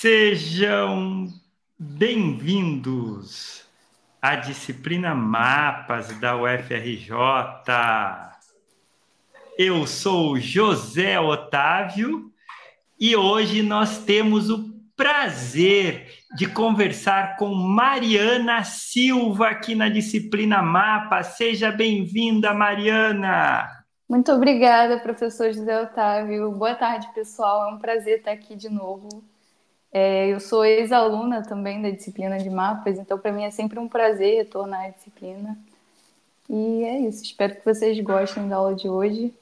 Sejam bem-vindos à disciplina Mapas da UFRJ. Eu sou José Otávio e hoje nós temos o prazer de conversar com Mariana Silva aqui na disciplina Mapa. Seja bem-vinda, Mariana. Muito obrigada, professor José Otávio. Boa tarde, pessoal. É um prazer estar aqui de novo. É, eu sou ex-aluna também da disciplina de mapas, então para mim é sempre um prazer retornar à disciplina. E é isso. Espero que vocês gostem da aula de hoje.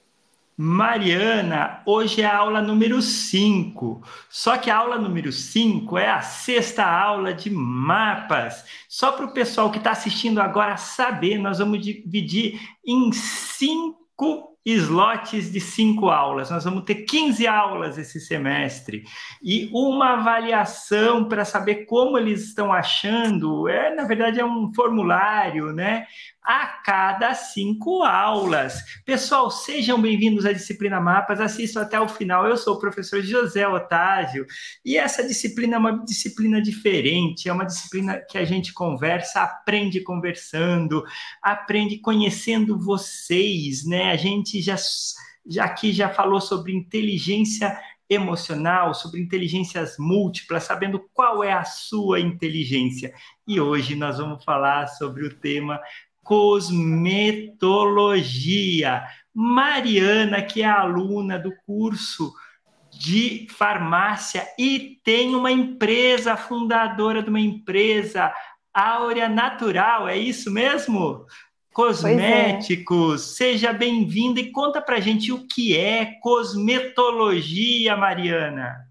Mariana, hoje é a aula número 5. Só que a aula número 5 é a sexta aula de mapas. Só para o pessoal que está assistindo agora saber, nós vamos dividir em cinco slots de cinco aulas. Nós vamos ter 15 aulas esse semestre e uma avaliação para saber como eles estão achando. É, na verdade, é um formulário, né? A cada cinco aulas. Pessoal, sejam bem-vindos à disciplina Mapas, assistam até o final. Eu sou o professor José Otávio e essa disciplina é uma disciplina diferente, é uma disciplina que a gente conversa, aprende conversando, aprende conhecendo vocês, né? A gente já, já aqui já falou sobre inteligência emocional, sobre inteligências múltiplas, sabendo qual é a sua inteligência. E hoje nós vamos falar sobre o tema cosmetologia. Mariana, que é aluna do curso de farmácia e tem uma empresa, fundadora de uma empresa, Áurea Natural, é isso mesmo? Cosméticos, é. seja bem-vinda e conta pra gente o que é cosmetologia, Mariana.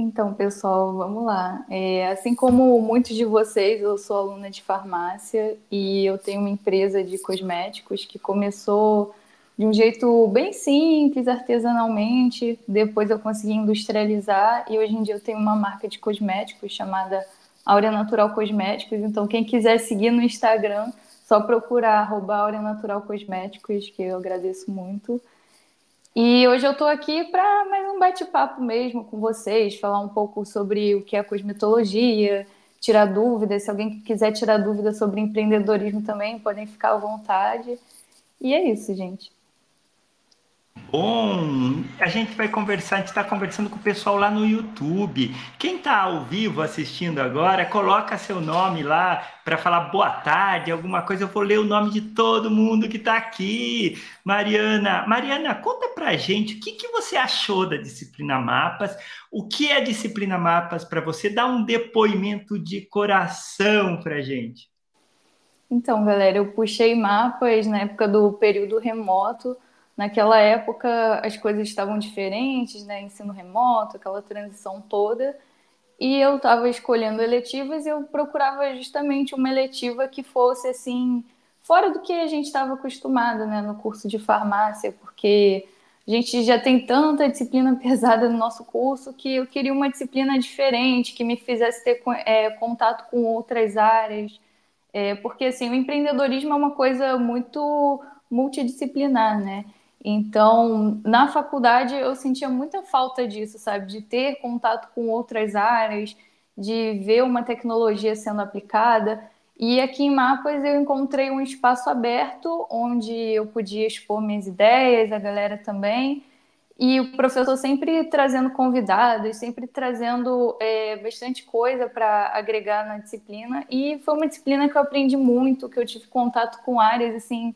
Então, pessoal, vamos lá. É, assim como muitos de vocês, eu sou aluna de farmácia e eu tenho uma empresa de cosméticos que começou de um jeito bem simples, artesanalmente. Depois eu consegui industrializar e hoje em dia eu tenho uma marca de cosméticos chamada Aurea Natural Cosméticos. Então, quem quiser seguir no Instagram, só procurar arroba Natural Cosméticos, que eu agradeço muito. E hoje eu estou aqui para mais um bate-papo mesmo com vocês, falar um pouco sobre o que é cosmetologia, tirar dúvidas. Se alguém quiser tirar dúvidas sobre empreendedorismo também, podem ficar à vontade. E é isso, gente. Bom, a gente vai conversar, a gente está conversando com o pessoal lá no YouTube. Quem está ao vivo assistindo agora, coloca seu nome lá para falar boa tarde, alguma coisa. Eu vou ler o nome de todo mundo que está aqui. Mariana, Mariana, conta para a gente o que, que você achou da disciplina Mapas, o que é disciplina Mapas para você, dá um depoimento de coração para a gente. Então, galera, eu puxei mapas na época do período remoto Naquela época as coisas estavam diferentes, né? Ensino remoto, aquela transição toda. E eu estava escolhendo eletivas e eu procurava justamente uma eletiva que fosse assim fora do que a gente estava acostumado, né, no curso de farmácia, porque a gente já tem tanta disciplina pesada no nosso curso que eu queria uma disciplina diferente, que me fizesse ter é, contato com outras áreas, é, porque assim o empreendedorismo é uma coisa muito multidisciplinar, né? Então, na faculdade eu sentia muita falta disso, sabe? De ter contato com outras áreas, de ver uma tecnologia sendo aplicada. E aqui em Mapas eu encontrei um espaço aberto onde eu podia expor minhas ideias, a galera também. E o professor sempre trazendo convidados, sempre trazendo é, bastante coisa para agregar na disciplina. E foi uma disciplina que eu aprendi muito, que eu tive contato com áreas assim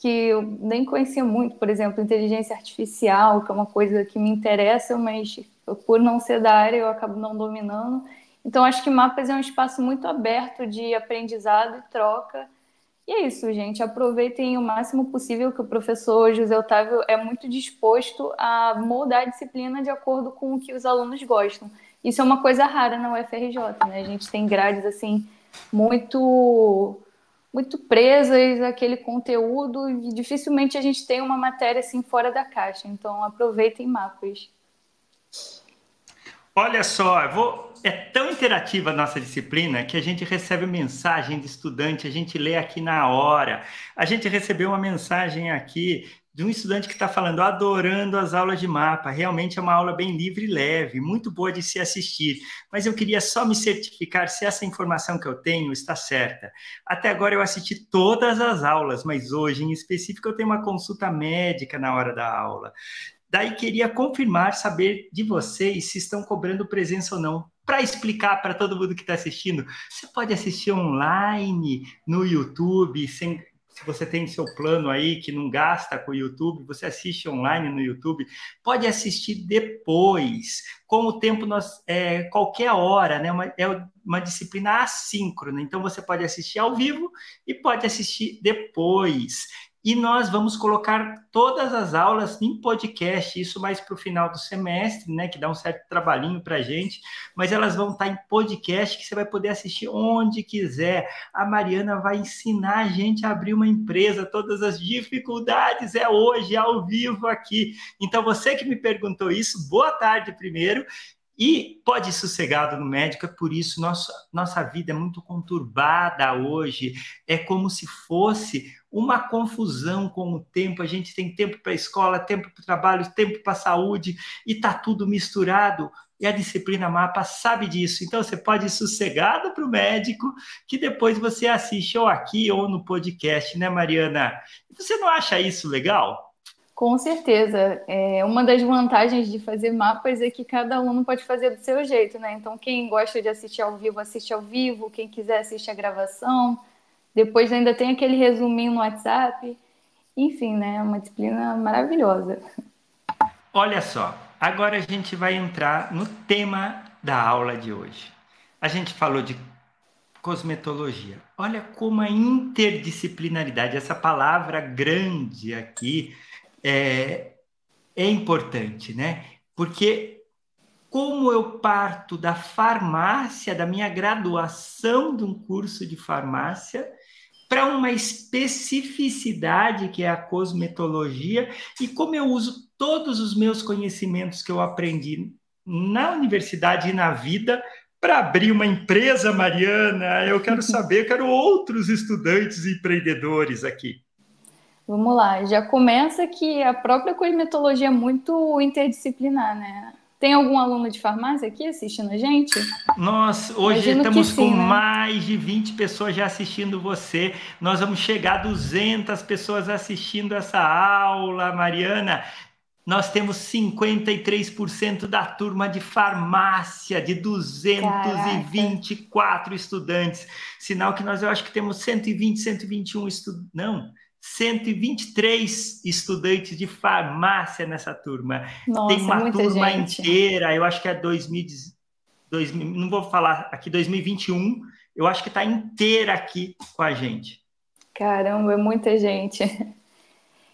que eu nem conhecia muito, por exemplo, inteligência artificial, que é uma coisa que me interessa, mas por não ser da área eu acabo não dominando. Então acho que mapas é um espaço muito aberto de aprendizado e troca. E é isso, gente. Aproveitem o máximo possível que o professor José Otávio é muito disposto a moldar a disciplina de acordo com o que os alunos gostam. Isso é uma coisa rara na UFRJ, né? A gente tem grades assim muito muito presas àquele conteúdo e dificilmente a gente tem uma matéria assim fora da caixa. Então aproveitem mapas. Olha só, vou é tão interativa a nossa disciplina que a gente recebe mensagem de estudante, a gente lê aqui na hora. A gente recebeu uma mensagem aqui de um estudante que está falando, adorando as aulas de mapa. Realmente é uma aula bem livre e leve, muito boa de se assistir. Mas eu queria só me certificar se essa informação que eu tenho está certa. Até agora eu assisti todas as aulas, mas hoje, em específico, eu tenho uma consulta médica na hora da aula. Daí queria confirmar, saber de vocês se estão cobrando presença ou não. Para explicar para todo mundo que está assistindo, você pode assistir online no YouTube, sem, se você tem seu plano aí que não gasta com o YouTube, você assiste online no YouTube, pode assistir depois. Com o tempo, nós, é, qualquer hora, né? Uma, é uma disciplina assíncrona, então você pode assistir ao vivo e pode assistir depois. E nós vamos colocar todas as aulas em podcast, isso mais para o final do semestre, né? Que dá um certo trabalhinho para a gente, mas elas vão estar tá em podcast que você vai poder assistir onde quiser. A Mariana vai ensinar a gente a abrir uma empresa, todas as dificuldades é hoje, ao vivo aqui. Então, você que me perguntou isso, boa tarde primeiro. E pode ir sossegado no médico, é por isso nossa, nossa vida é muito conturbada hoje. É como se fosse uma confusão com o tempo. A gente tem tempo para a escola, tempo para o trabalho, tempo para a saúde, e está tudo misturado. E a disciplina mapa sabe disso. Então você pode ir sossegado para o médico, que depois você assiste ou aqui ou no podcast, né, Mariana? Você não acha isso legal? Com certeza. É, uma das vantagens de fazer mapas é que cada aluno pode fazer do seu jeito, né? Então, quem gosta de assistir ao vivo, assiste ao vivo. Quem quiser, assiste a gravação. Depois ainda tem aquele resuminho no WhatsApp. Enfim, né? É uma disciplina maravilhosa. Olha só, agora a gente vai entrar no tema da aula de hoje. A gente falou de cosmetologia. Olha como a interdisciplinaridade, essa palavra grande aqui, é, é importante, né? Porque como eu parto da farmácia, da minha graduação de um curso de farmácia, para uma especificidade que é a cosmetologia e como eu uso todos os meus conhecimentos que eu aprendi na universidade e na vida para abrir uma empresa, Mariana. Eu quero saber, eu quero outros estudantes e empreendedores aqui. Vamos lá, já começa que a própria cosmetologia é muito interdisciplinar, né? Tem algum aluno de farmácia aqui assistindo a gente? Nós hoje Imagino estamos sim, com né? mais de 20 pessoas já assistindo você. Nós vamos chegar a 200 pessoas assistindo essa aula, Mariana. Nós temos 53% da turma de farmácia, de 224 Caraca. estudantes. Sinal que nós, eu acho que temos 120, 121 estudantes. Não, 123 estudantes de farmácia nessa turma. Nossa, Tem uma turma gente. inteira, eu acho que é 2000, 2000, não vou falar aqui 2021, eu acho que está inteira aqui com a gente. Caramba, é muita gente.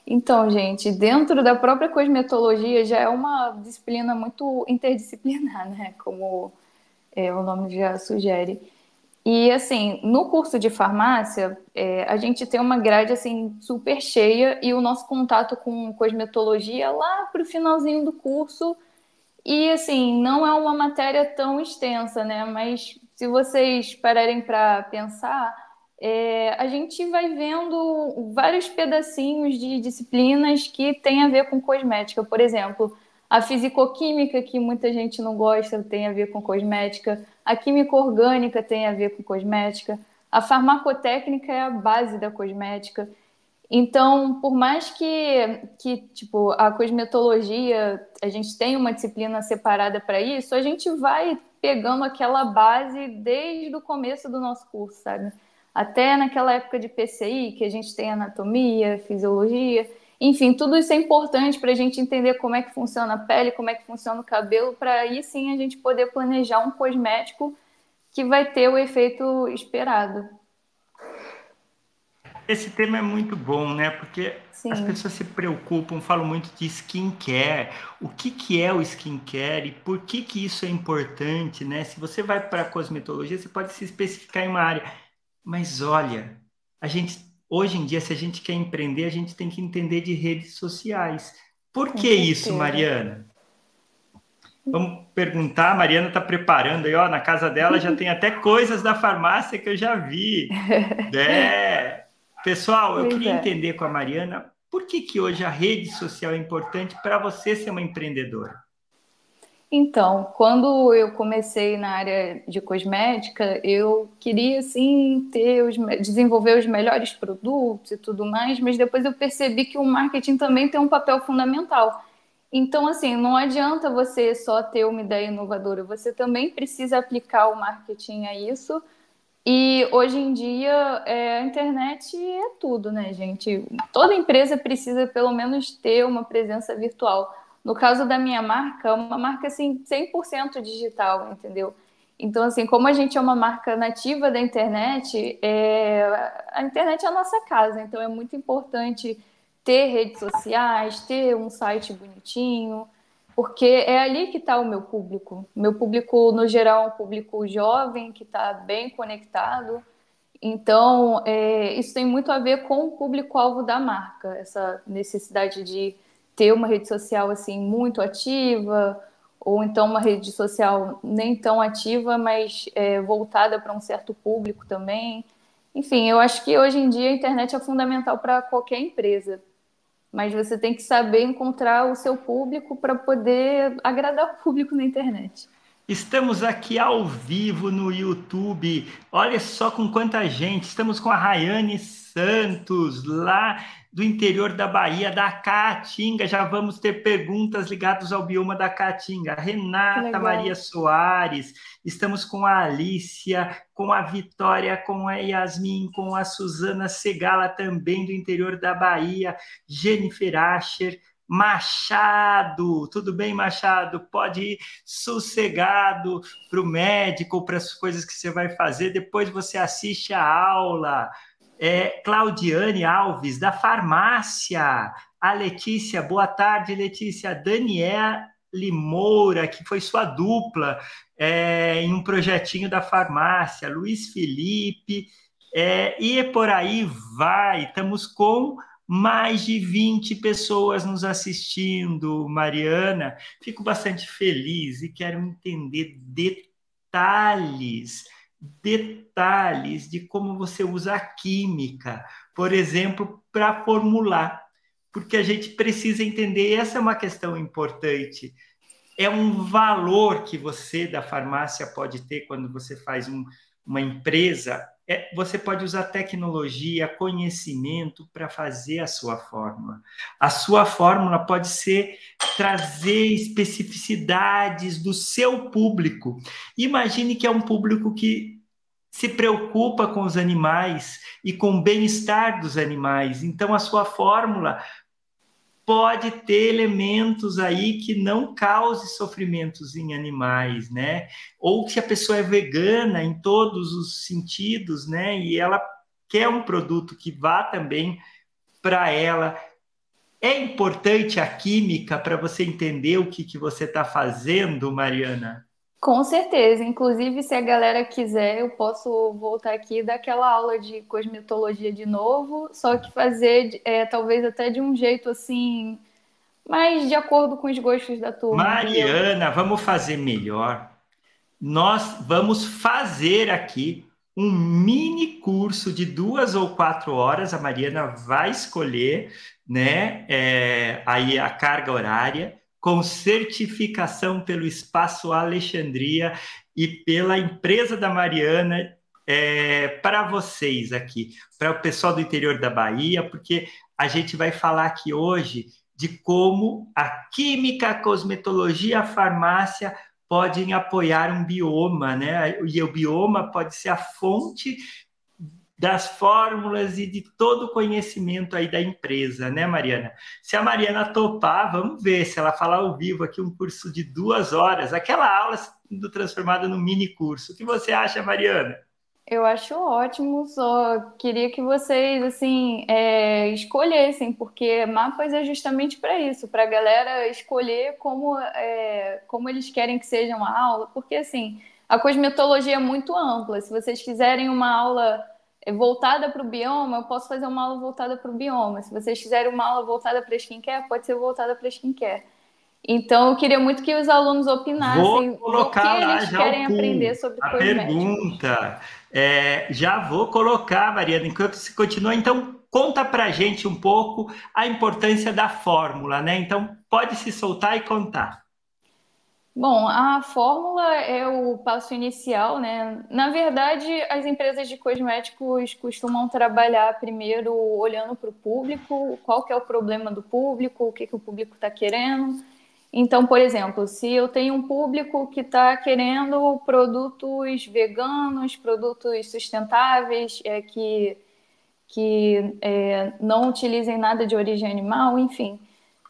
Então, gente, dentro da própria cosmetologia já é uma disciplina muito interdisciplinar, né? Como é, o nome já sugere. E assim, no curso de farmácia, é, a gente tem uma grade assim super cheia e o nosso contato com cosmetologia lá para o finalzinho do curso. E assim, não é uma matéria tão extensa, né? Mas se vocês pararem para pensar, é, a gente vai vendo vários pedacinhos de disciplinas que têm a ver com cosmética. Por exemplo, a fisicoquímica, que muita gente não gosta, tem a ver com cosmética. A química orgânica tem a ver com cosmética. A farmacotécnica é a base da cosmética. Então, por mais que, que tipo, a cosmetologia, a gente tem uma disciplina separada para isso, a gente vai pegando aquela base desde o começo do nosso curso, sabe? Até naquela época de PCI, que a gente tem anatomia, fisiologia. Enfim, tudo isso é importante para a gente entender como é que funciona a pele, como é que funciona o cabelo, para aí sim a gente poder planejar um cosmético que vai ter o efeito esperado. Esse tema é muito bom, né? Porque Sim. as pessoas se preocupam, falam muito de skincare. O que, que é o skincare e por que, que isso é importante, né? Se você vai para a cosmetologia, você pode se especificar em uma área. Mas olha, a gente hoje em dia, se a gente quer empreender, a gente tem que entender de redes sociais. Por que isso, Mariana? Vamos perguntar, a Mariana está preparando aí, ó, na casa dela já tem até coisas da farmácia que eu já vi. É. Pessoal, eu queria é. entender com a Mariana por que, que hoje a rede social é importante para você ser uma empreendedora. Então, quando eu comecei na área de cosmética, eu queria sim ter os, desenvolver os melhores produtos e tudo mais, mas depois eu percebi que o marketing também tem um papel fundamental. Então, assim, não adianta você só ter uma ideia inovadora, você também precisa aplicar o marketing a isso. E hoje em dia é, a internet é tudo, né, gente? Toda empresa precisa pelo menos ter uma presença virtual. No caso da minha marca, uma marca assim 100% digital, entendeu? Então, assim, como a gente é uma marca nativa da internet, é... a internet é a nossa casa, então é muito importante ter redes sociais, ter um site bonitinho, porque é ali que está o meu público. Meu público, no geral, é um público jovem, que está bem conectado. Então, é, isso tem muito a ver com o público-alvo da marca, essa necessidade de ter uma rede social assim muito ativa, ou então uma rede social nem tão ativa, mas é, voltada para um certo público também. Enfim, eu acho que hoje em dia a internet é fundamental para qualquer empresa mas você tem que saber encontrar o seu público para poder agradar o público na internet. Estamos aqui ao vivo no YouTube. Olha só com quanta gente. Estamos com a Rayane Santos, lá do interior da Bahia, da Caatinga. Já vamos ter perguntas ligadas ao bioma da Caatinga. Renata Maria Soares, estamos com a Alícia, com a Vitória, com a Yasmin, com a Suzana Segala, também do interior da Bahia, Jennifer Asher, Machado, tudo bem, Machado? Pode ir sossegado para o médico, para as coisas que você vai fazer, depois você assiste a aula é, Claudiane Alves, da farmácia. A Letícia, boa tarde, Letícia. Daniela Limoura, que foi sua dupla é, em um projetinho da farmácia. Luiz Felipe, é, e por aí vai. Estamos com mais de 20 pessoas nos assistindo, Mariana. Fico bastante feliz e quero entender detalhes detalhes de como você usa a química, por exemplo, para formular, porque a gente precisa entender, essa é uma questão importante. É um valor que você da farmácia pode ter quando você faz um, uma empresa, é, você pode usar tecnologia, conhecimento para fazer a sua fórmula. A sua fórmula pode ser trazer especificidades do seu público. Imagine que é um público que se preocupa com os animais e com o bem-estar dos animais. Então, a sua fórmula pode ter elementos aí que não cause sofrimentos em animais, né? Ou se a pessoa é vegana em todos os sentidos, né? E ela quer um produto que vá também para ela. É importante a química para você entender o que, que você está fazendo, Mariana? Com certeza. Inclusive, se a galera quiser, eu posso voltar aqui daquela aula de cosmetologia de novo, só que fazer é, talvez até de um jeito assim, mais de acordo com os gostos da turma. Mariana, vamos fazer melhor. Nós vamos fazer aqui um mini curso de duas ou quatro horas. A Mariana vai escolher, né? É, aí a carga horária com certificação pelo Espaço Alexandria e pela empresa da Mariana é, para vocês aqui, para o pessoal do interior da Bahia, porque a gente vai falar aqui hoje de como a química, a cosmetologia, a farmácia podem apoiar um bioma, né? E o bioma pode ser a fonte das fórmulas e de todo o conhecimento aí da empresa, né, Mariana? Se a Mariana topar, vamos ver se ela falar ao vivo aqui um curso de duas horas, aquela aula sendo transformada num mini curso. O que você acha, Mariana? Eu acho ótimo, só queria que vocês assim é, escolhessem, porque mapas é justamente para isso, para a galera escolher como, é, como eles querem que seja uma aula, porque assim a cosmetologia é muito ampla. Se vocês quiserem uma aula voltada para o bioma, eu posso fazer uma aula voltada para o bioma. Se vocês quiserem uma aula voltada para skincare, pode ser voltada para skincare. Então, eu queria muito que os alunos opinassem vou colocar o que eles querem aprender sobre a pergunta. É, já vou colocar, Mariana, enquanto você continua. Então, conta para gente um pouco a importância da fórmula, né? Então, pode se soltar e contar. Bom, a fórmula é o passo inicial, né? Na verdade, as empresas de cosméticos costumam trabalhar primeiro olhando para o público, qual que é o problema do público, o que, que o público está querendo. Então, por exemplo, se eu tenho um público que está querendo produtos veganos, produtos sustentáveis, é, que, que é, não utilizem nada de origem animal, enfim,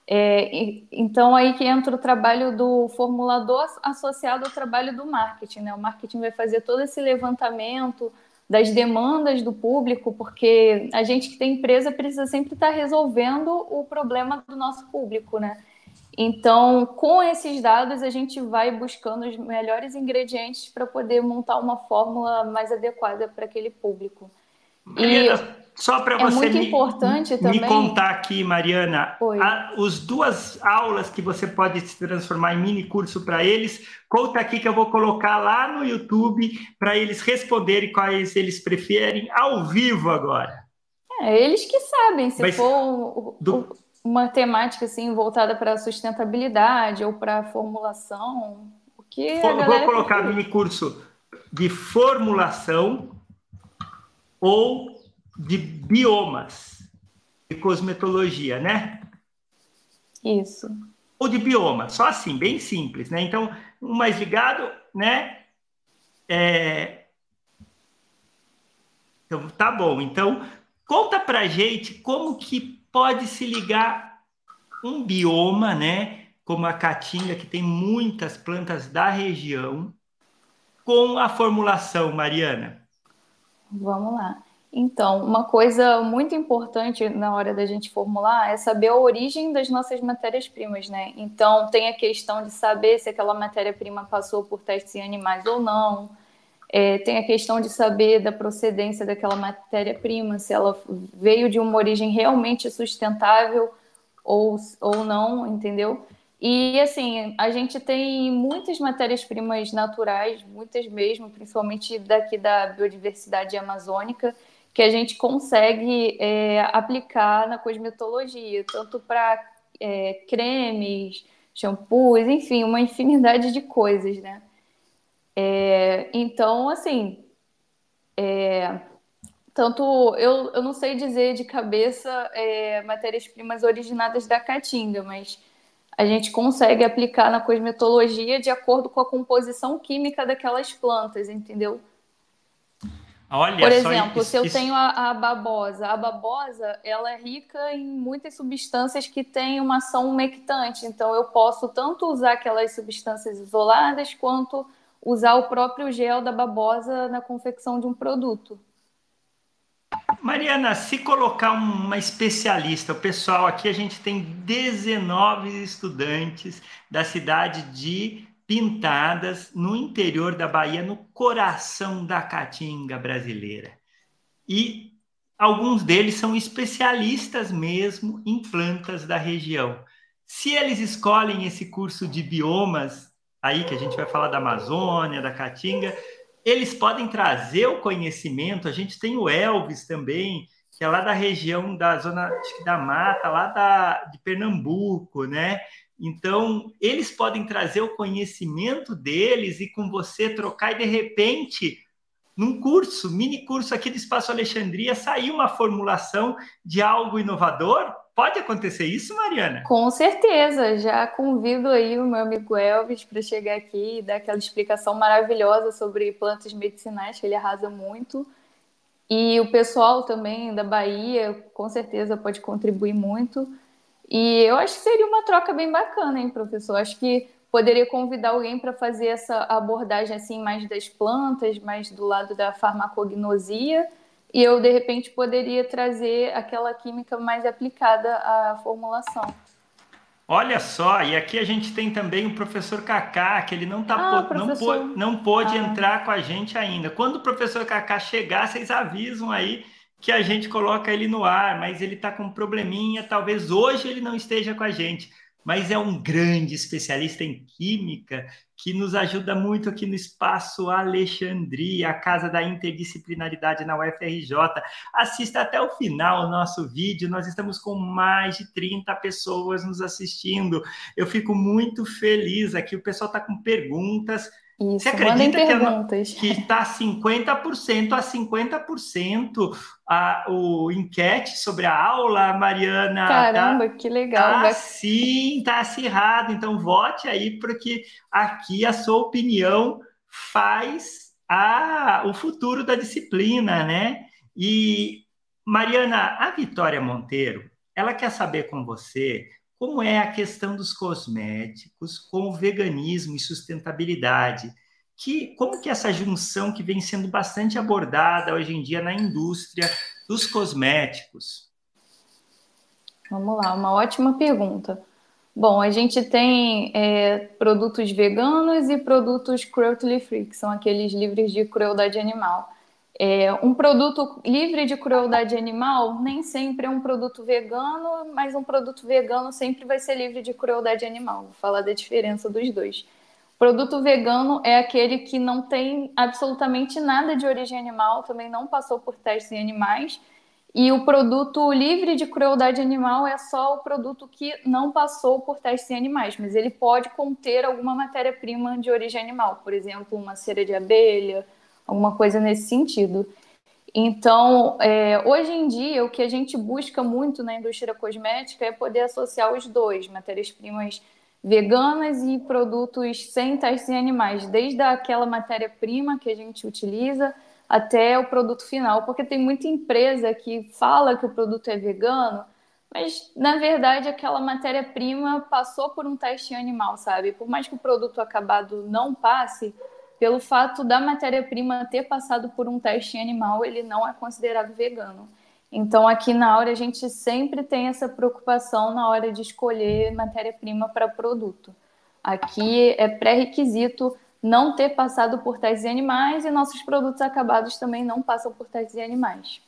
é, então, aí que entra o trabalho do formulador associado ao trabalho do marketing. Né? O marketing vai fazer todo esse levantamento das demandas do público, porque a gente que tem empresa precisa sempre estar resolvendo o problema do nosso público. Né? Então, com esses dados, a gente vai buscando os melhores ingredientes para poder montar uma fórmula mais adequada para aquele público. Mariana, e só para é você muito me, importante me também... contar aqui, Mariana, a, os duas aulas que você pode se transformar em mini curso para eles, conta aqui que eu vou colocar lá no YouTube para eles responderem quais eles preferem ao vivo agora. É, eles que sabem, se Mas, for do... uma temática assim voltada para sustentabilidade ou para formulação, o que For, Vou colocar mini curso de formulação ou de biomas de cosmetologia, né? Isso. Ou de bioma, só assim, bem simples, né? Então, um mais ligado, né? É... Então, tá bom. Então, conta pra gente como que pode se ligar um bioma, né? Como a caatinga, que tem muitas plantas da região, com a formulação, Mariana. Vamos lá. Então, uma coisa muito importante na hora da gente formular é saber a origem das nossas matérias-primas, né? Então, tem a questão de saber se aquela matéria-prima passou por testes em animais ou não. É, tem a questão de saber da procedência daquela matéria-prima, se ela veio de uma origem realmente sustentável ou, ou não, entendeu? E assim, a gente tem muitas matérias-primas naturais, muitas mesmo, principalmente daqui da biodiversidade amazônica, que a gente consegue é, aplicar na cosmetologia, tanto para é, cremes, shampoos, enfim, uma infinidade de coisas, né? É, então, assim, é, tanto eu, eu não sei dizer de cabeça é, matérias-primas originadas da caatinga, mas a gente consegue aplicar na cosmetologia de acordo com a composição química daquelas plantas, entendeu? Olha, Por exemplo, isso, se eu isso... tenho a, a, babosa, a babosa ela é rica em muitas substâncias que têm uma ação umectante, então eu posso tanto usar aquelas substâncias isoladas quanto usar o próprio gel da babosa na confecção de um produto. Mariana, se colocar uma especialista, o pessoal aqui a gente tem 19 estudantes da cidade de Pintadas, no interior da Bahia, no coração da caatinga brasileira. E alguns deles são especialistas mesmo em plantas da região. Se eles escolhem esse curso de biomas, aí que a gente vai falar da Amazônia, da Caatinga, eles podem trazer o conhecimento. A gente tem o Elvis também, que é lá da região da zona da mata, lá da, de Pernambuco, né? Então, eles podem trazer o conhecimento deles e com você trocar, e de repente, num curso, mini curso aqui do Espaço Alexandria, sair uma formulação de algo inovador. Pode acontecer isso, Mariana? Com certeza. Já convido aí o meu amigo Elvis para chegar aqui e dar aquela explicação maravilhosa sobre plantas medicinais, que ele arrasa muito. E o pessoal também da Bahia, com certeza, pode contribuir muito. E eu acho que seria uma troca bem bacana, hein, professor? Acho que poderia convidar alguém para fazer essa abordagem assim mais das plantas, mais do lado da farmacognosia e eu, de repente, poderia trazer aquela química mais aplicada à formulação. Olha só, e aqui a gente tem também o professor Kaká, que ele não, tá ah, não, pô, não pôde ah. entrar com a gente ainda. Quando o professor Kaká chegar, vocês avisam aí que a gente coloca ele no ar, mas ele está com um probleminha, talvez hoje ele não esteja com a gente. mas é um grande especialista em química que nos ajuda muito aqui no Espaço Alexandria, a casa da interdisciplinaridade na UFRJ. Assista até o final o nosso vídeo, nós estamos com mais de 30 pessoas nos assistindo. Eu fico muito feliz aqui, o pessoal está com perguntas. Isso, Você acredita que está 50% a 50% a, o enquete sobre a aula, Mariana? Tá Caramba, tá, que legal. Tá, sim, está acirrado. Então, vote aí, porque aqui a sua opinião faz a, o futuro da disciplina, né? E, Mariana, a Vitória Monteiro, ela quer saber com você como é a questão dos cosméticos com o veganismo e sustentabilidade. Que, como que essa junção que vem sendo bastante abordada hoje em dia na indústria dos cosméticos? Vamos lá, uma ótima pergunta. Bom, a gente tem é, produtos veganos e produtos cruelty free, que são aqueles livres de crueldade animal. É, um produto livre de crueldade animal nem sempre é um produto vegano, mas um produto vegano sempre vai ser livre de crueldade animal. Vou falar da diferença dos dois. Produto vegano é aquele que não tem absolutamente nada de origem animal, também não passou por testes em animais. E o produto livre de crueldade animal é só o produto que não passou por testes em animais, mas ele pode conter alguma matéria-prima de origem animal, por exemplo, uma cera de abelha, alguma coisa nesse sentido. Então, é, hoje em dia, o que a gente busca muito na indústria cosmética é poder associar os dois, matérias-primas veganas e produtos sem testes em animais, desde aquela matéria-prima que a gente utiliza até o produto final, porque tem muita empresa que fala que o produto é vegano, mas na verdade aquela matéria-prima passou por um teste em animal, sabe? Por mais que o produto acabado não passe, pelo fato da matéria-prima ter passado por um teste animal, ele não é considerado vegano. Então, aqui na hora, a gente sempre tem essa preocupação na hora de escolher matéria-prima para produto. Aqui é pré-requisito não ter passado por testes em animais e nossos produtos acabados também não passam por testes em animais.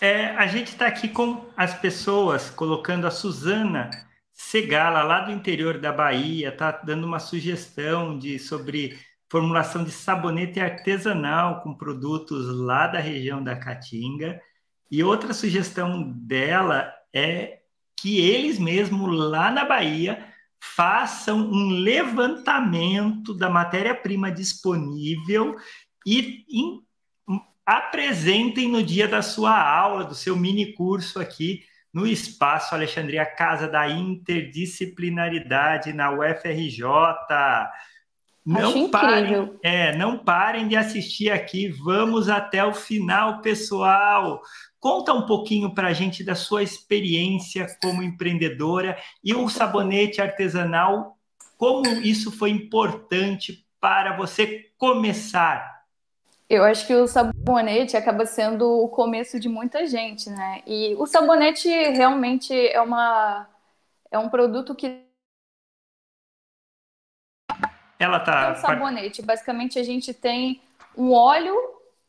É, a gente está aqui com as pessoas, colocando a Suzana Segala, lá do interior da Bahia, está dando uma sugestão de sobre formulação de sabonete artesanal com produtos lá da região da Caatinga. E outra sugestão dela é que eles mesmos lá na Bahia façam um levantamento da matéria-prima disponível e in, apresentem no dia da sua aula, do seu mini curso aqui no Espaço Alexandria Casa da Interdisciplinaridade na UFRJ. Não parem, é, não parem de assistir aqui. Vamos até o final, pessoal. Conta um pouquinho para a gente da sua experiência como empreendedora e o sabonete artesanal, como isso foi importante para você começar. Eu acho que o sabonete acaba sendo o começo de muita gente, né? E o sabonete realmente é uma é um produto que ela tá. É um sabonete. Basicamente, a gente tem um óleo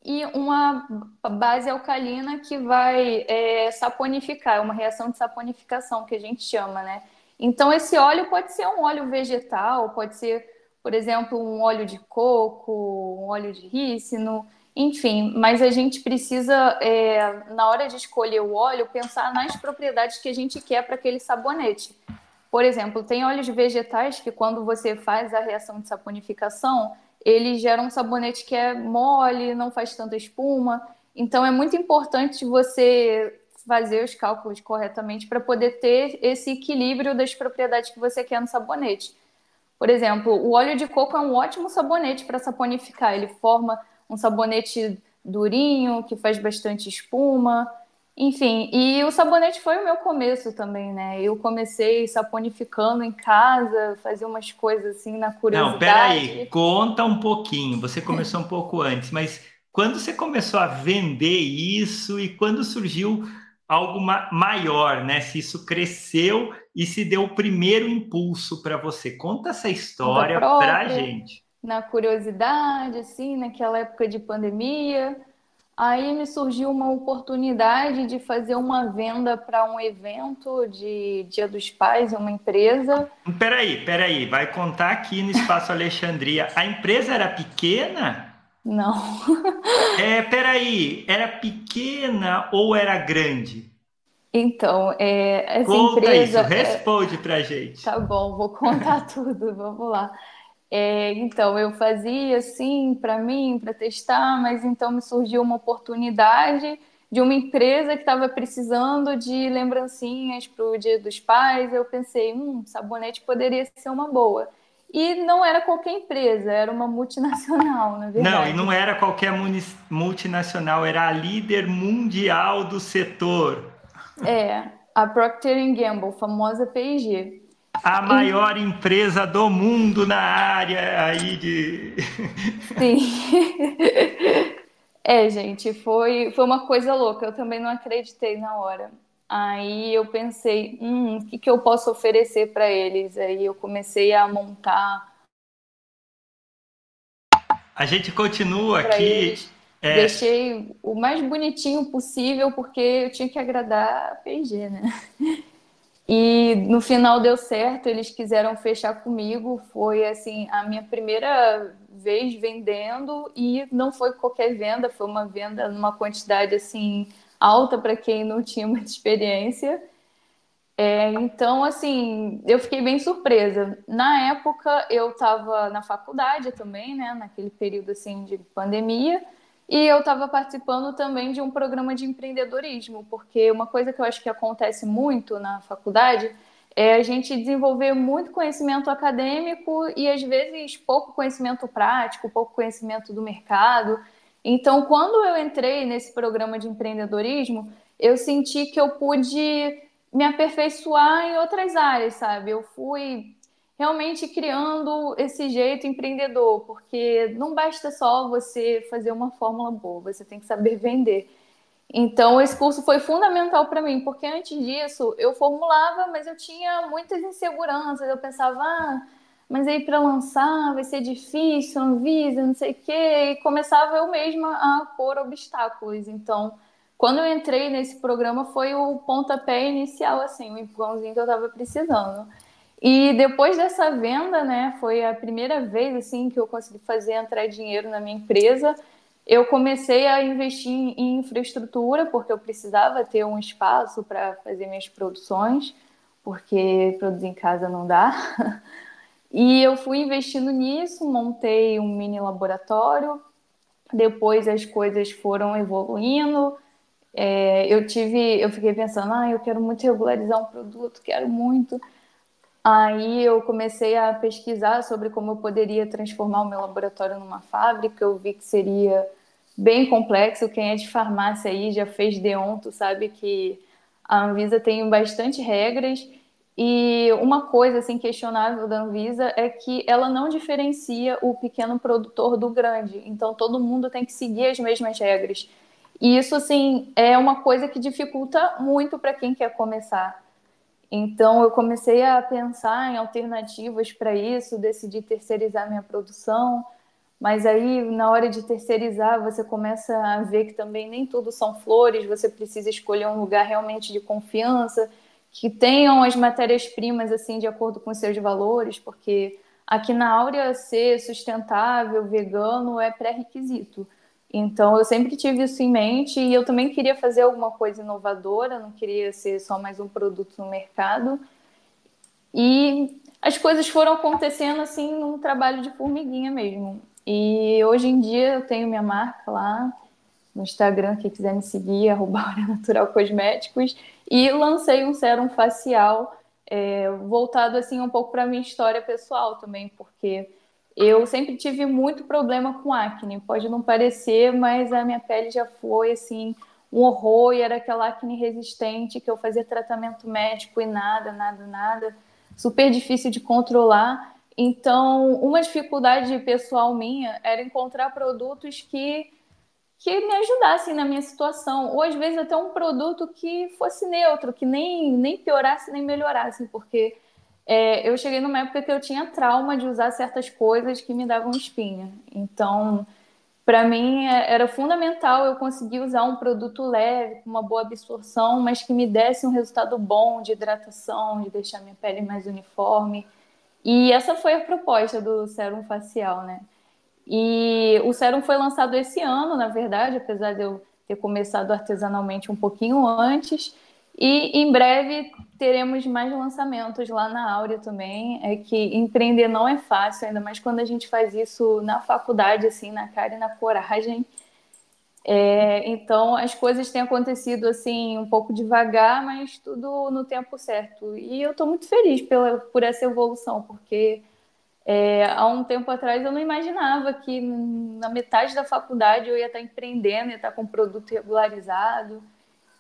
e uma base alcalina que vai é, saponificar, é uma reação de saponificação que a gente chama, né? Então, esse óleo pode ser um óleo vegetal, pode ser, por exemplo, um óleo de coco, um óleo de rícino, enfim, mas a gente precisa, é, na hora de escolher o óleo, pensar nas propriedades que a gente quer para aquele sabonete. Por exemplo, tem óleos vegetais que, quando você faz a reação de saponificação, ele gera um sabonete que é mole, não faz tanta espuma. Então, é muito importante você fazer os cálculos corretamente para poder ter esse equilíbrio das propriedades que você quer no sabonete. Por exemplo, o óleo de coco é um ótimo sabonete para saponificar. Ele forma um sabonete durinho, que faz bastante espuma. Enfim, e o sabonete foi o meu começo também, né? Eu comecei saponificando em casa, fazia umas coisas assim na curiosidade. Não, peraí, conta um pouquinho. Você começou um pouco antes, mas quando você começou a vender isso e quando surgiu algo maior, né? Se isso cresceu e se deu o primeiro impulso para você. Conta essa história para a gente. Na curiosidade, assim, naquela época de pandemia Aí me surgiu uma oportunidade de fazer uma venda para um evento de Dia dos Pais, uma empresa. Peraí, peraí, vai contar aqui no Espaço Alexandria. A empresa era pequena? Não. é, peraí, era pequena ou era grande? Então, é, essa Conta empresa. Isso, responde é... pra gente. Tá bom, vou contar tudo, vamos lá. É, então, eu fazia assim para mim, para testar, mas então me surgiu uma oportunidade de uma empresa que estava precisando de lembrancinhas para o Dia dos Pais. Eu pensei, hum, sabonete poderia ser uma boa. E não era qualquer empresa, era uma multinacional, na verdade. Não, e não era qualquer multinacional, era a líder mundial do setor. É, a Procter Gamble, famosa P&G. A maior empresa do mundo na área aí de. Sim. É, gente, foi, foi uma coisa louca. Eu também não acreditei na hora. Aí eu pensei, hum, o que, que eu posso oferecer para eles? Aí eu comecei a montar. A gente continua aqui. É... Deixei o mais bonitinho possível, porque eu tinha que agradar a PG, né? E no final deu certo, eles quiseram fechar comigo. Foi assim a minha primeira vez vendendo e não foi qualquer venda, foi uma venda numa quantidade assim alta para quem não tinha muita experiência. É, então, assim, eu fiquei bem surpresa. Na época, eu estava na faculdade também, né? Naquele período assim de pandemia. E eu estava participando também de um programa de empreendedorismo, porque uma coisa que eu acho que acontece muito na faculdade é a gente desenvolver muito conhecimento acadêmico e às vezes pouco conhecimento prático, pouco conhecimento do mercado. Então, quando eu entrei nesse programa de empreendedorismo, eu senti que eu pude me aperfeiçoar em outras áreas, sabe? Eu fui realmente criando esse jeito empreendedor, porque não basta só você fazer uma fórmula boa, você tem que saber vender. Então, esse curso foi fundamental para mim, porque antes disso eu formulava, mas eu tinha muitas inseguranças. Eu pensava, ah, mas aí para lançar vai ser difícil, Anvisa, não sei o quê, e começava eu mesma a pôr obstáculos. Então, quando eu entrei nesse programa, foi o pontapé inicial, assim, o empurrãozinho que eu estava precisando. E depois dessa venda, né, foi a primeira vez assim que eu consegui fazer entrar dinheiro na minha empresa. Eu comecei a investir em infraestrutura porque eu precisava ter um espaço para fazer minhas produções, porque produzir em casa não dá. E eu fui investindo nisso, montei um mini laboratório. Depois as coisas foram evoluindo. É, eu tive, eu fiquei pensando, ah, eu quero muito regularizar um produto, quero muito. Aí eu comecei a pesquisar sobre como eu poderia transformar o meu laboratório numa fábrica. Eu vi que seria bem complexo. Quem é de farmácia aí já fez deonto, sabe que a Anvisa tem bastante regras. E uma coisa assim questionável da Anvisa é que ela não diferencia o pequeno produtor do grande. Então todo mundo tem que seguir as mesmas regras. E isso assim é uma coisa que dificulta muito para quem quer começar. Então eu comecei a pensar em alternativas para isso, decidi terceirizar minha produção, mas aí na hora de terceirizar você começa a ver que também nem tudo são flores, você precisa escolher um lugar realmente de confiança, que tenham as matérias-primas assim de acordo com seus valores, porque aqui na Áurea ser sustentável, vegano é pré-requisito. Então, eu sempre tive isso em mente e eu também queria fazer alguma coisa inovadora, não queria ser só mais um produto no mercado. E as coisas foram acontecendo assim num trabalho de formiguinha mesmo. E hoje em dia eu tenho minha marca lá no Instagram, quem quiser me seguir, arroba Natural Cosméticos, e lancei um sérum facial é, voltado assim um pouco para minha história pessoal também, porque eu sempre tive muito problema com acne. Pode não parecer, mas a minha pele já foi assim um horror e era aquela acne resistente que eu fazia tratamento médico e nada, nada, nada, super difícil de controlar. Então, uma dificuldade pessoal minha era encontrar produtos que que me ajudassem na minha situação, ou às vezes até um produto que fosse neutro, que nem, nem piorasse nem melhorasse, porque é, eu cheguei numa época que eu tinha trauma de usar certas coisas que me davam espinha. Então, para mim é, era fundamental eu conseguir usar um produto leve, com uma boa absorção, mas que me desse um resultado bom de hidratação, de deixar minha pele mais uniforme. E essa foi a proposta do sérum facial, né? E o sérum foi lançado esse ano, na verdade, apesar de eu ter começado artesanalmente um pouquinho antes. E em breve teremos mais lançamentos lá na Áurea também. É que empreender não é fácil, ainda mais quando a gente faz isso na faculdade, assim, na cara e na coragem. É, então as coisas têm acontecido assim um pouco devagar, mas tudo no tempo certo. E eu estou muito feliz pela, por essa evolução, porque é, há um tempo atrás eu não imaginava que na metade da faculdade eu ia estar empreendendo, ia estar com produto regularizado.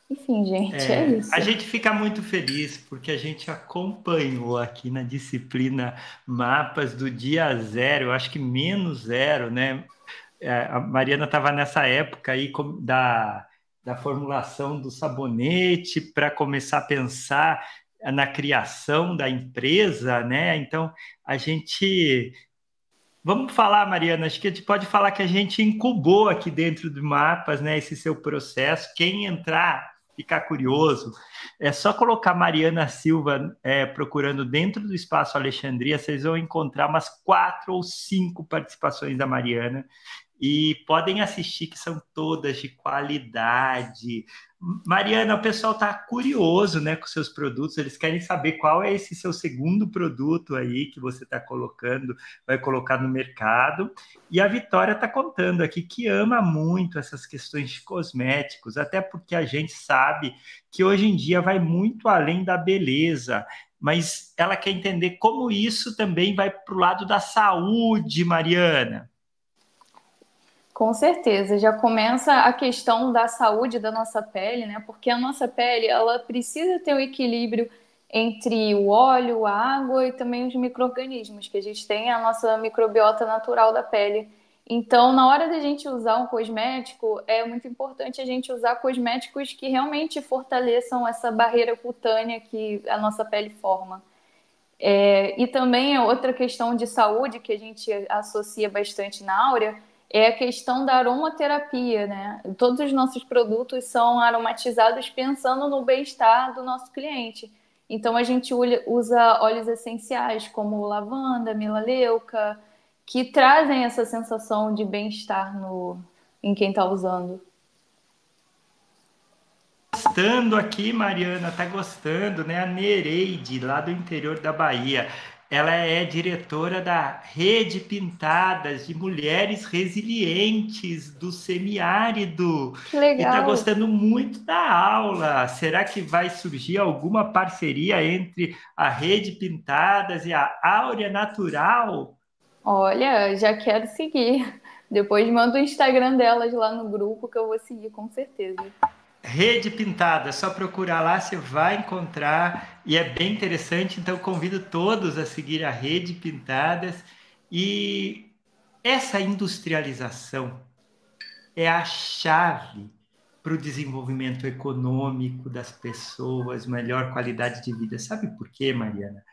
Enfim, gente, é, é, isso. A gente fica muito feliz porque a gente acompanhou aqui na disciplina mapas do dia zero, acho que menos zero, né? É, a Mariana estava nessa época aí da, da formulação do sabonete para começar a pensar na criação da empresa, né? Então a gente Vamos falar, Mariana, acho que a gente pode falar que a gente incubou aqui dentro do Mapas, né, esse seu processo. Quem entrar ficar curioso, é só colocar Mariana Silva é, procurando dentro do espaço Alexandria, vocês vão encontrar umas quatro ou cinco participações da Mariana e podem assistir que são todas de qualidade. Mariana, o pessoal está curioso, né, com seus produtos. Eles querem saber qual é esse seu segundo produto aí que você está colocando, vai colocar no mercado. E a Vitória está contando aqui que ama muito essas questões de cosméticos, até porque a gente sabe que hoje em dia vai muito além da beleza mas ela quer entender como isso também vai para o lado da saúde, Mariana. Com certeza, já começa a questão da saúde da nossa pele, né? Porque a nossa pele, ela precisa ter um equilíbrio entre o óleo, a água e também os micro-organismos, que a gente tem a nossa microbiota natural da pele. Então, na hora da gente usar um cosmético, é muito importante a gente usar cosméticos que realmente fortaleçam essa barreira cutânea que a nossa pele forma. É, e também é outra questão de saúde que a gente associa bastante na áurea, é a questão da aromaterapia, né? Todos os nossos produtos são aromatizados pensando no bem-estar do nosso cliente. Então a gente usa óleos essenciais como lavanda, melaleuca, que trazem essa sensação de bem-estar no em quem está usando. Gostando aqui, Mariana, tá gostando, né? A Nereide, lá do interior da Bahia ela é diretora da Rede Pintadas de Mulheres Resilientes do Semiárido. Que legal. E está gostando muito da aula. Será que vai surgir alguma parceria entre a Rede Pintadas e a Áurea Natural? Olha, já quero seguir. Depois manda o Instagram delas lá no grupo que eu vou seguir com certeza. Rede Pintada, só procurar lá, você vai encontrar e é bem interessante. Então, convido todos a seguir a Rede Pintadas. E essa industrialização é a chave para o desenvolvimento econômico das pessoas, melhor qualidade de vida. Sabe por quê, Mariana?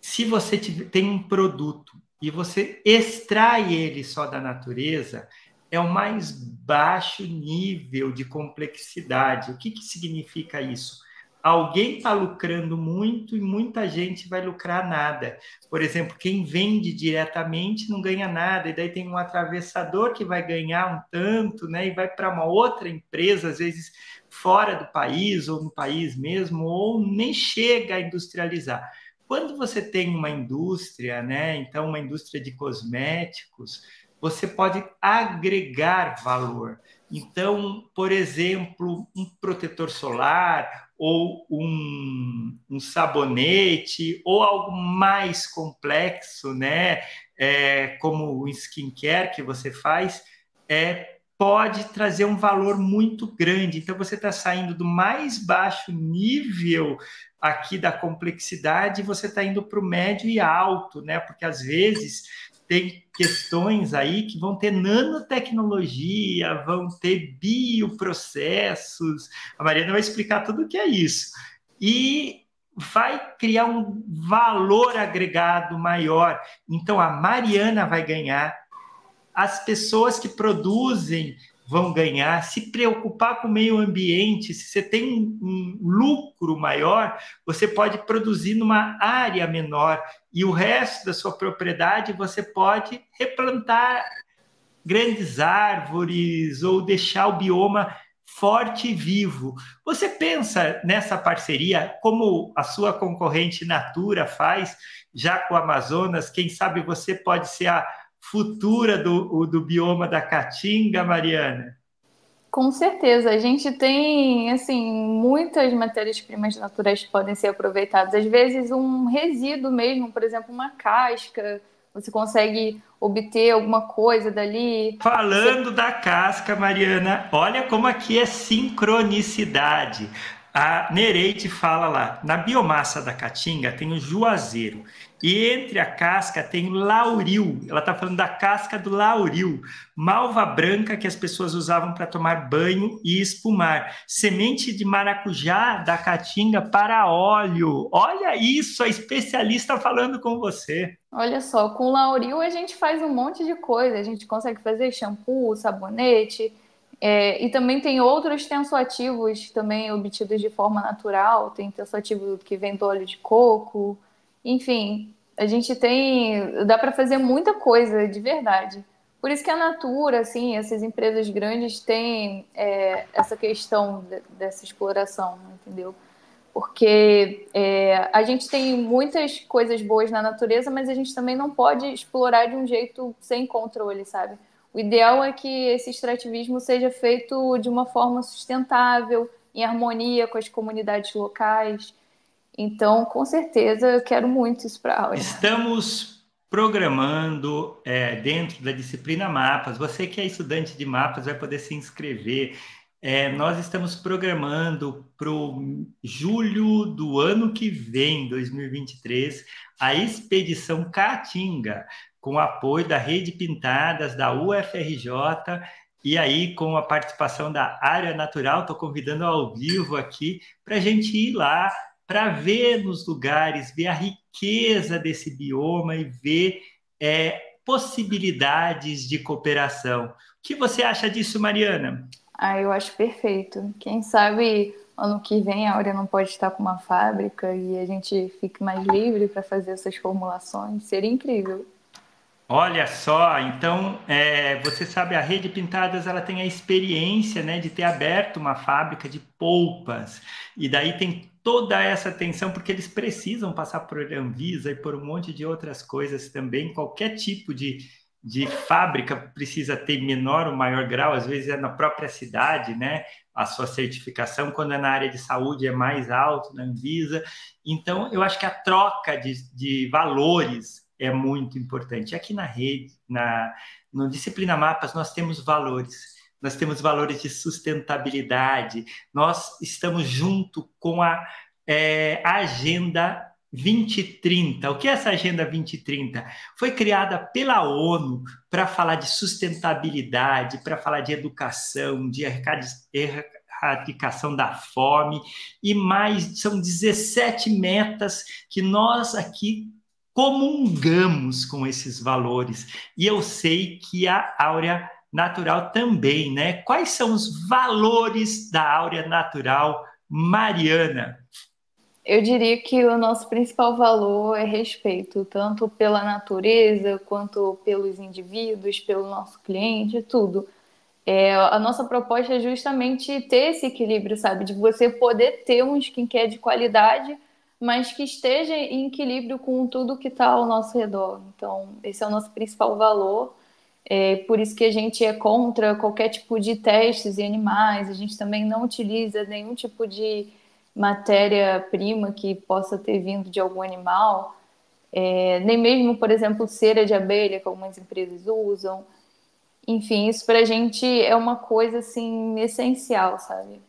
Se você tem um produto e você extrai ele só da natureza, é o mais baixo nível de complexidade. O que, que significa isso? Alguém está lucrando muito e muita gente vai lucrar nada. Por exemplo, quem vende diretamente não ganha nada, e daí tem um atravessador que vai ganhar um tanto, né? E vai para uma outra empresa, às vezes fora do país ou no país mesmo, ou nem chega a industrializar. Quando você tem uma indústria, né? Então, uma indústria de cosméticos, você pode agregar valor. Então, por exemplo, um protetor solar ou um, um sabonete ou algo mais complexo, né? É, como o skincare que você faz, é, pode trazer um valor muito grande. Então, você está saindo do mais baixo nível aqui da complexidade, você está indo para o médio e alto, né? Porque às vezes tem questões aí que vão ter nanotecnologia, vão ter bioprocessos. A Mariana vai explicar tudo o que é isso. E vai criar um valor agregado maior. Então, a Mariana vai ganhar as pessoas que produzem vão ganhar, se preocupar com o meio ambiente, se você tem um lucro maior, você pode produzir numa área menor e o resto da sua propriedade você pode replantar grandes árvores ou deixar o bioma forte e vivo. Você pensa nessa parceria como a sua concorrente Natura faz já com o Amazonas? Quem sabe você pode ser a futura do, do bioma da Caatinga, Mariana? Com certeza, a gente tem assim muitas matérias-primas naturais que podem ser aproveitadas. Às vezes um resíduo mesmo, por exemplo, uma casca, você consegue obter alguma coisa dali. Falando você... da casca, Mariana, olha como aqui é sincronicidade. A Nereide fala lá, na biomassa da caatinga tem o juazeiro. E entre a casca tem o lauril. Ela está falando da casca do lauril. Malva branca que as pessoas usavam para tomar banho e espumar. Semente de maracujá da caatinga para óleo. Olha isso, a especialista falando com você. Olha só, com lauril a gente faz um monte de coisa. A gente consegue fazer shampoo, sabonete. É, e também tem outros tensoativos também obtidos de forma natural. Tem tensoativo que vem do óleo de coco enfim, a gente tem. dá para fazer muita coisa de verdade. Por isso que a Natura, assim, essas empresas grandes têm é, essa questão de, dessa exploração, entendeu? Porque é, a gente tem muitas coisas boas na natureza, mas a gente também não pode explorar de um jeito sem controle, sabe? O ideal é que esse extrativismo seja feito de uma forma sustentável, em harmonia com as comunidades locais. Então, com certeza, eu quero muito isso para a aula. Estamos programando é, dentro da disciplina Mapas. Você que é estudante de Mapas vai poder se inscrever. É, nós estamos programando para julho do ano que vem, 2023, a expedição Caatinga, com apoio da Rede Pintadas, da UFRJ, e aí com a participação da Área Natural. Estou convidando ao vivo aqui para a gente ir lá para ver nos lugares, ver a riqueza desse bioma e ver é, possibilidades de cooperação. O que você acha disso, Mariana? Ah, eu acho perfeito. Quem sabe ano que vem a Áurea não pode estar com uma fábrica e a gente fique mais livre para fazer essas formulações. Seria incrível. Olha só, então é, você sabe a Rede Pintadas ela tem a experiência né, de ter aberto uma fábrica de polpas e daí tem toda essa atenção, porque eles precisam passar por Anvisa e por um monte de outras coisas também. Qualquer tipo de, de fábrica precisa ter menor ou maior grau, às vezes é na própria cidade, né? A sua certificação, quando é na área de saúde, é mais alto na Anvisa. Então, eu acho que a troca de, de valores é muito importante. Aqui na rede, na, no Disciplina Mapas, nós temos valores nós temos valores de sustentabilidade, nós estamos junto com a é, Agenda 2030. O que é essa Agenda 2030? Foi criada pela ONU para falar de sustentabilidade, para falar de educação, de erradicação da fome e mais são 17 metas que nós aqui comungamos com esses valores. E eu sei que a Áurea natural também, né? Quais são os valores da áurea natural mariana? Eu diria que o nosso principal valor é respeito, tanto pela natureza quanto pelos indivíduos, pelo nosso cliente, tudo. É, a nossa proposta é justamente ter esse equilíbrio, sabe? De você poder ter um skincare de qualidade, mas que esteja em equilíbrio com tudo que está ao nosso redor. Então, esse é o nosso principal valor. É por isso que a gente é contra qualquer tipo de testes em animais, a gente também não utiliza nenhum tipo de matéria-prima que possa ter vindo de algum animal, é, nem mesmo, por exemplo, cera de abelha, que algumas empresas usam. Enfim, isso para a gente é uma coisa assim essencial, sabe?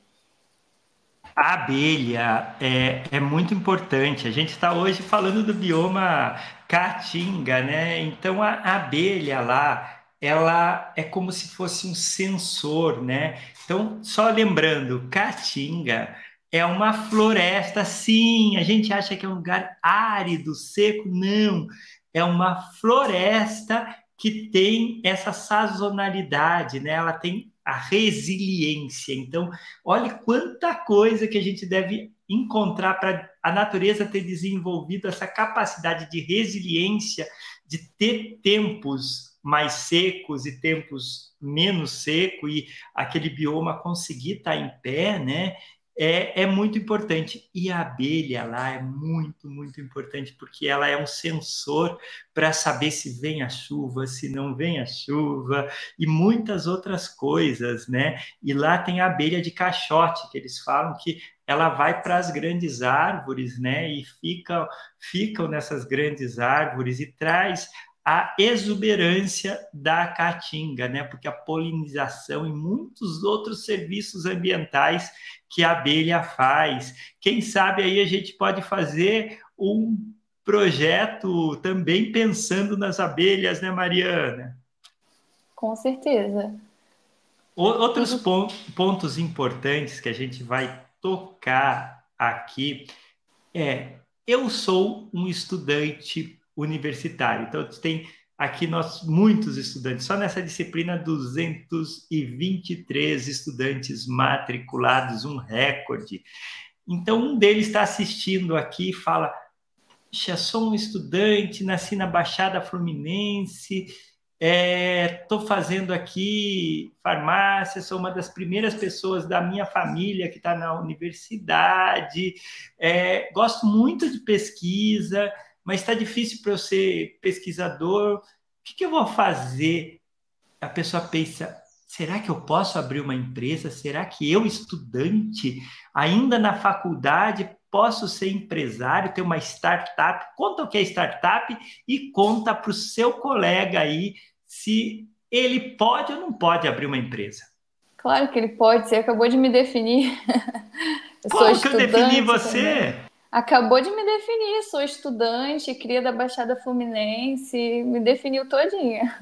A abelha é, é muito importante. A gente está hoje falando do bioma caatinga, né? Então a abelha lá ela é como se fosse um sensor, né? Então, só lembrando, Caatinga é uma floresta, sim, a gente acha que é um lugar árido, seco, não. É uma floresta que tem essa sazonalidade, né? Ela tem a resiliência. Então, olhe quanta coisa que a gente deve encontrar para a natureza ter desenvolvido essa capacidade de resiliência, de ter tempos mais secos e tempos menos seco e aquele bioma conseguir estar em pé, né? É, é muito importante. E a abelha lá é muito, muito importante, porque ela é um sensor para saber se vem a chuva, se não vem a chuva, e muitas outras coisas, né? E lá tem a abelha de caixote, que eles falam que ela vai para as grandes árvores, né? E fica, ficam nessas grandes árvores e traz a exuberância da caatinga, né? Porque a polinização e muitos outros serviços ambientais que a abelha faz. Quem sabe aí a gente pode fazer um projeto também pensando nas abelhas, né, Mariana? Com certeza. Outros pontos importantes que a gente vai tocar aqui é: eu sou um estudante universitário, então tem aqui nós muitos estudantes, só nessa disciplina 223 estudantes matriculados, um recorde. Então um deles está assistindo aqui e fala: "Já sou um estudante, nasci na Baixada Fluminense, estou é, fazendo aqui farmácia, sou uma das primeiras pessoas da minha família que está na universidade, é, gosto muito de pesquisa, mas está difícil para eu ser pesquisador, o que, que eu vou fazer? A pessoa pensa, será que eu posso abrir uma empresa? Será que eu, estudante, ainda na faculdade, posso ser empresário, ter uma startup? Conta o que é startup e conta para o seu colega aí se ele pode ou não pode abrir uma empresa. Claro que ele pode, você acabou de me definir. eu Como que eu defini você? Também. Acabou de me definir, sou estudante, cria da Baixada Fluminense, me definiu todinha.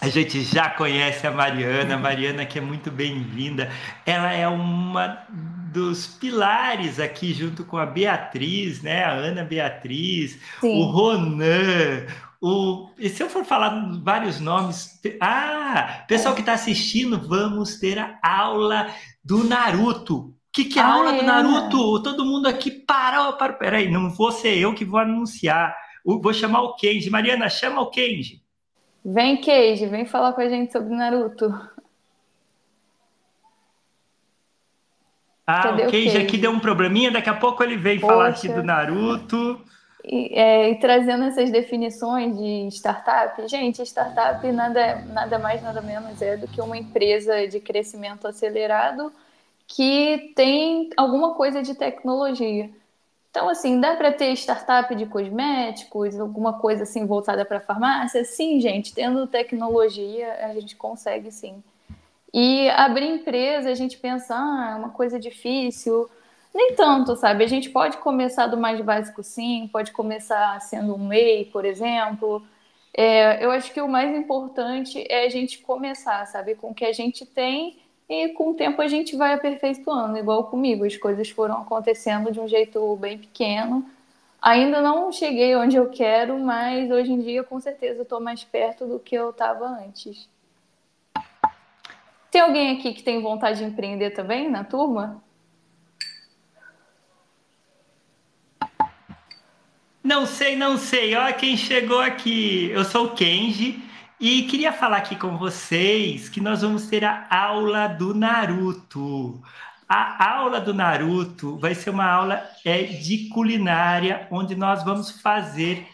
A gente já conhece a Mariana, a Mariana que é muito bem-vinda. Ela é uma dos pilares aqui junto com a Beatriz, né? A Ana Beatriz, Sim. o Ronan, o... E se eu for falar vários nomes, ah, pessoal que está assistindo, vamos ter a aula do Naruto que, que é a ah, aula é? do Naruto? Todo mundo aqui para, para. Peraí, não vou ser eu que vou anunciar. Vou chamar o Kenji. Mariana, chama o Kenji. Vem, Kenji, vem falar com a gente sobre Naruto. Ah, Cadê o Kenji, o Kenji aqui deu um probleminha, daqui a pouco ele vem Poxa. falar aqui do Naruto. E, é, e, trazendo essas definições de startup, gente, startup nada, nada mais, nada menos é do que uma empresa de crescimento acelerado que tem alguma coisa de tecnologia. Então, assim, dá para ter startup de cosméticos, alguma coisa assim voltada para farmácia? Sim, gente, tendo tecnologia, a gente consegue sim. E abrir empresa, a gente pensa, ah, é uma coisa difícil. Nem tanto, sabe? A gente pode começar do mais básico, sim, pode começar sendo um MEI, por exemplo. É, eu acho que o mais importante é a gente começar, sabe? Com o que a gente tem e com o tempo a gente vai aperfeiçoando, igual comigo. As coisas foram acontecendo de um jeito bem pequeno. Ainda não cheguei onde eu quero, mas hoje em dia com certeza estou mais perto do que eu estava antes. Tem alguém aqui que tem vontade de empreender também na turma? Não sei, não sei. Olha quem chegou aqui. Eu sou o Kenji. E queria falar aqui com vocês que nós vamos ter a aula do Naruto. A aula do Naruto vai ser uma aula é, de culinária, onde nós vamos fazer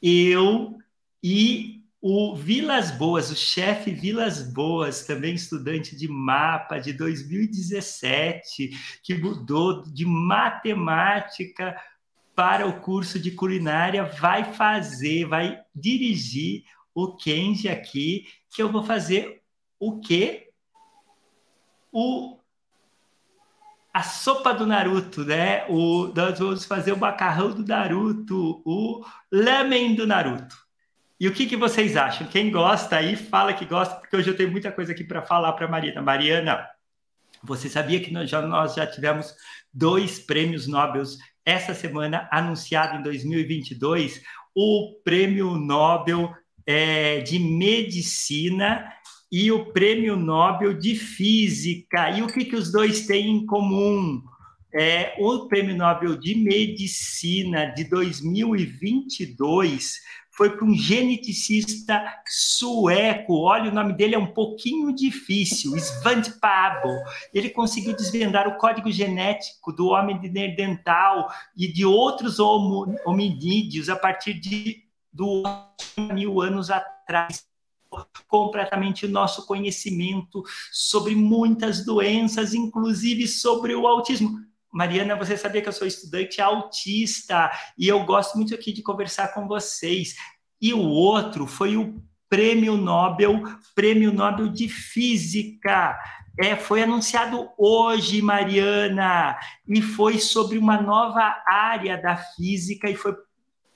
eu e o Vilas Boas, o chefe Vilas Boas, também estudante de mapa de 2017, que mudou de matemática para o curso de culinária, vai fazer, vai dirigir o Kenji aqui, que eu vou fazer o quê? O a sopa do Naruto, né? O, nós vamos fazer o macarrão do Naruto, o lamen do Naruto. E o que, que vocês acham? Quem gosta aí, fala que gosta, porque hoje eu tenho muita coisa aqui para falar para Mariana. Mariana, você sabia que nós já, nós já tivemos dois prêmios Nobel essa semana, anunciado em 2022? o Prêmio Nobel é, de Medicina e o Prêmio Nobel de Física. E o que, que os dois têm em comum? É, o Prêmio Nobel de Medicina de 2022 foi para um geneticista sueco. Olha, o nome dele é um pouquinho difícil, Svante Pabo. Ele conseguiu desvendar o código genético do homem de Neandertal e de outros hominídeos a partir de do mil anos atrás completamente o nosso conhecimento sobre muitas doenças, inclusive sobre o autismo. Mariana, você sabia que eu sou estudante autista e eu gosto muito aqui de conversar com vocês. E o outro foi o Prêmio Nobel, Prêmio Nobel de Física. É, foi anunciado hoje, Mariana, e foi sobre uma nova área da física e foi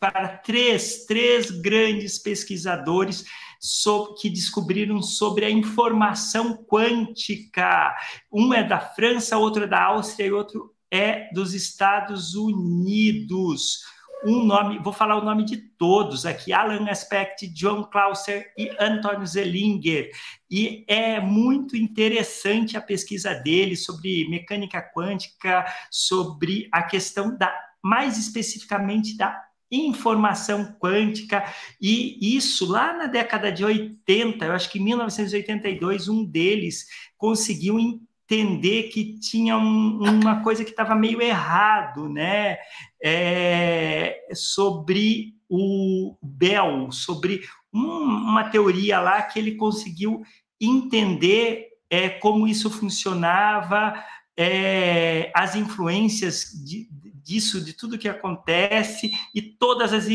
para três, três grandes pesquisadores sobre, que descobriram sobre a informação quântica. Um é da França, outro é da Áustria e outro é dos Estados Unidos. Um nome, vou falar o nome de todos aqui: Alan Aspect, John Clauser e Anton Zellinger. E é muito interessante a pesquisa dele sobre mecânica quântica, sobre a questão da, mais especificamente da informação quântica, e isso lá na década de 80, eu acho que em 1982, um deles conseguiu entender que tinha um, uma coisa que estava meio errado, né? É, sobre o Bell, sobre um, uma teoria lá que ele conseguiu entender é, como isso funcionava, é, as influências de, disso, de tudo que acontece e todas as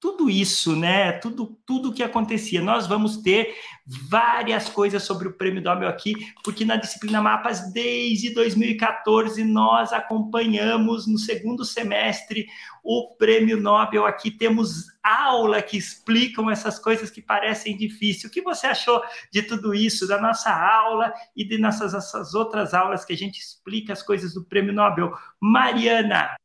tudo isso, né? Tudo, tudo que acontecia. Nós vamos ter várias coisas sobre o Prêmio Nobel aqui, porque na disciplina Mapas, desde 2014, nós acompanhamos no segundo semestre o Prêmio Nobel. Aqui temos aula que explicam essas coisas que parecem difíceis. O que você achou de tudo isso, da nossa aula e de nossas essas outras aulas que a gente explica as coisas do Prêmio Nobel? Mariana!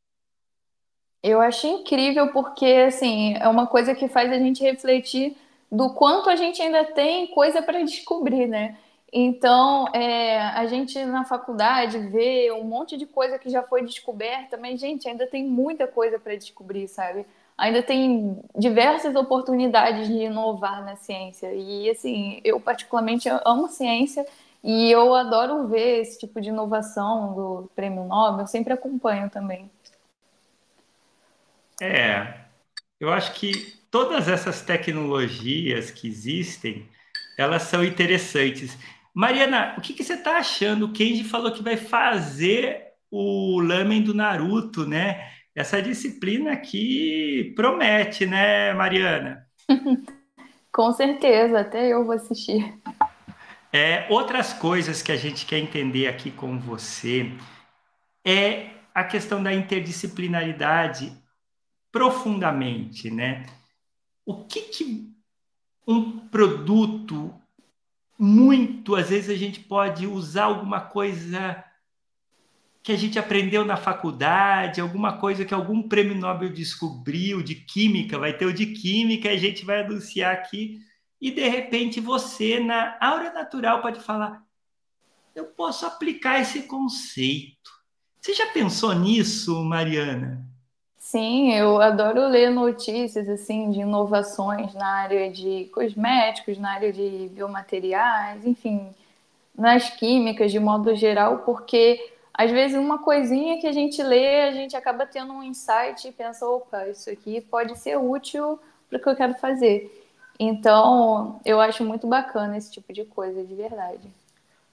Eu achei incrível porque, assim, é uma coisa que faz a gente refletir do quanto a gente ainda tem coisa para descobrir, né? Então, é, a gente na faculdade vê um monte de coisa que já foi descoberta, mas, gente, ainda tem muita coisa para descobrir, sabe? Ainda tem diversas oportunidades de inovar na ciência. E, assim, eu particularmente amo ciência e eu adoro ver esse tipo de inovação do Prêmio Nobel, eu sempre acompanho também. É, eu acho que todas essas tecnologias que existem, elas são interessantes. Mariana, o que, que você está achando? O Kenji falou que vai fazer o lamen do Naruto, né? Essa disciplina aqui promete, né, Mariana? Com certeza, até eu vou assistir. É, outras coisas que a gente quer entender aqui com você é a questão da interdisciplinaridade profundamente, né? O que, que um produto muito, às vezes a gente pode usar alguma coisa que a gente aprendeu na faculdade, alguma coisa que algum prêmio Nobel descobriu de química, vai ter o de química, a gente vai anunciar aqui, e de repente você, na aura natural, pode falar: eu posso aplicar esse conceito. Você já pensou nisso, Mariana? Sim, eu adoro ler notícias assim de inovações na área de cosméticos, na área de biomateriais, enfim, nas químicas de modo geral, porque às vezes uma coisinha que a gente lê, a gente acaba tendo um insight e pensa, opa, isso aqui pode ser útil para o que eu quero fazer. Então, eu acho muito bacana esse tipo de coisa, de verdade.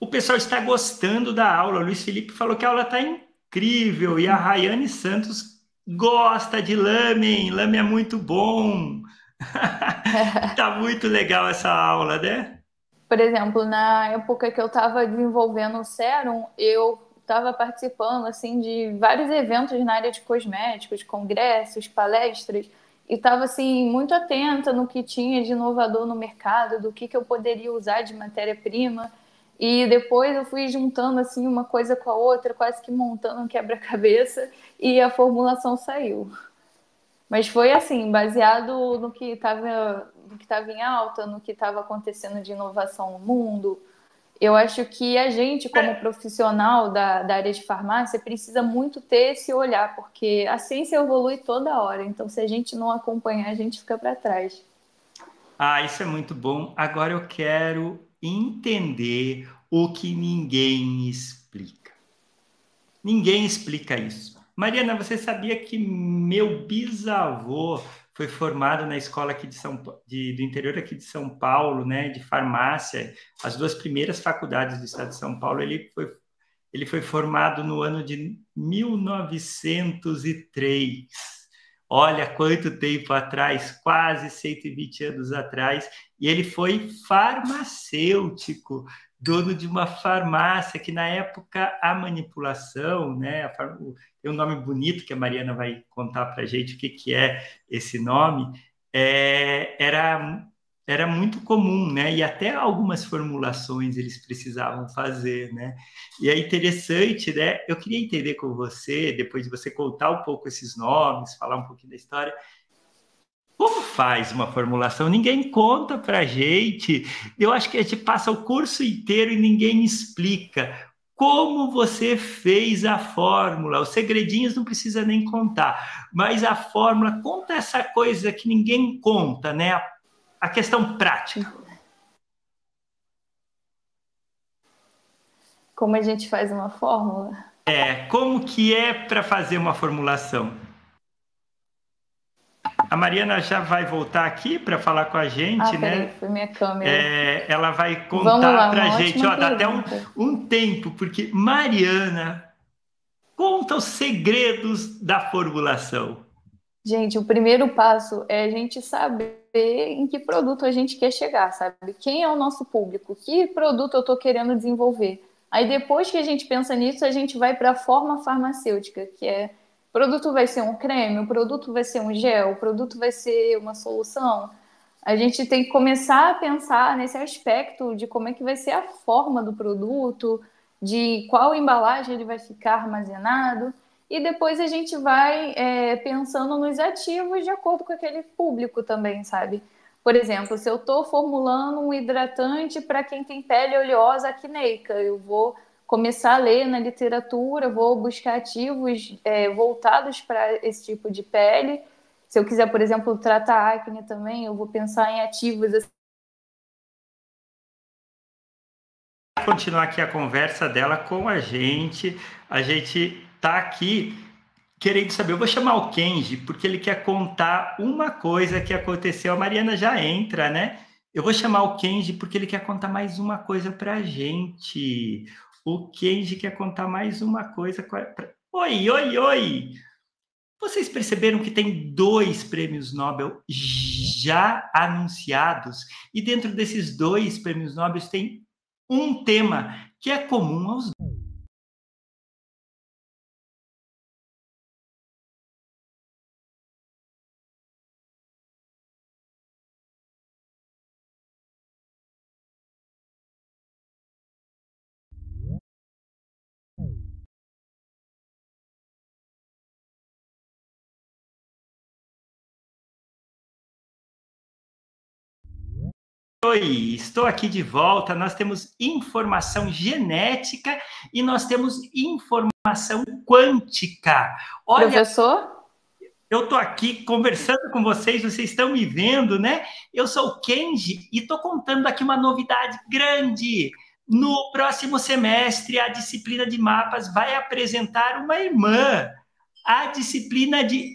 O pessoal está gostando da aula. O Luiz Felipe falou que a aula está incrível e a Rayane Santos gosta de lamen, lamen é muito bom. tá muito legal essa aula, né? Por exemplo, na época que eu estava desenvolvendo o Serum, eu estava participando assim de vários eventos na área de cosméticos, congressos, palestras, e estava assim muito atenta no que tinha de inovador no mercado, do que, que eu poderia usar de matéria-prima. E depois eu fui juntando assim uma coisa com a outra, quase que montando um quebra-cabeça, e a formulação saiu. Mas foi assim, baseado no que estava no que estava em alta, no que estava acontecendo de inovação no mundo. Eu acho que a gente, como profissional da, da área de farmácia, precisa muito ter esse olhar, porque a ciência evolui toda hora. Então, se a gente não acompanhar, a gente fica para trás. Ah, isso é muito bom. Agora eu quero entender o que ninguém explica. Ninguém explica isso. Mariana, você sabia que meu bisavô foi formado na escola aqui de São de, do interior aqui de São Paulo, né, de farmácia, as duas primeiras faculdades do estado de São Paulo, ele foi ele foi formado no ano de 1903. Olha quanto tempo atrás, quase 120 anos atrás, e ele foi farmacêutico, dono de uma farmácia que na época a manipulação, né, a, tem um nome bonito que a Mariana vai contar para gente o que, que é esse nome, é, era, era muito comum, né? E até algumas formulações eles precisavam fazer, né? E é interessante, né? Eu queria entender com você, depois de você contar um pouco esses nomes, falar um pouquinho da história, como faz uma formulação? Ninguém conta para gente. Eu acho que a gente passa o curso inteiro e ninguém explica como você fez a fórmula. Os segredinhos não precisa nem contar, mas a fórmula conta essa coisa que ninguém conta, né? A, a questão prática. Como a gente faz uma fórmula? É, como que é para fazer uma formulação? A Mariana já vai voltar aqui para falar com a gente, ah, né? Peraí, foi minha câmera. É, ela vai contar para a gente, ó, dá até um, um tempo, porque Mariana conta os segredos da formulação. Gente, o primeiro passo é a gente saber em que produto a gente quer chegar, sabe? Quem é o nosso público? Que produto eu estou querendo desenvolver? Aí depois que a gente pensa nisso, a gente vai para a forma farmacêutica, que é o produto vai ser um creme, o produto vai ser um gel, o produto vai ser uma solução. A gente tem que começar a pensar nesse aspecto de como é que vai ser a forma do produto, de qual embalagem ele vai ficar armazenado, e depois a gente vai é, pensando nos ativos de acordo com aquele público também, sabe? Por exemplo, se eu estou formulando um hidratante para quem tem pele oleosa acneica, eu vou começar a ler na literatura, vou buscar ativos é, voltados para esse tipo de pele. Se eu quiser, por exemplo, tratar acne também, eu vou pensar em ativos assim. Continuar aqui a conversa dela com a gente. A gente tá aqui querendo saber. Eu vou chamar o Kenji porque ele quer contar uma coisa que aconteceu. A Mariana já entra, né? Eu vou chamar o Kenji porque ele quer contar mais uma coisa para a gente. O Kenji quer contar mais uma coisa. Pra... Oi, oi, oi! Vocês perceberam que tem dois prêmios Nobel já anunciados? E dentro desses dois prêmios Nobel tem um tema que é comum aos Oi, estou aqui de volta. Nós temos informação genética e nós temos informação quântica. Olha, Professor? Eu estou aqui conversando com vocês, vocês estão me vendo, né? Eu sou o Kenji e estou contando aqui uma novidade grande. No próximo semestre, a disciplina de mapas vai apresentar uma irmã, a disciplina de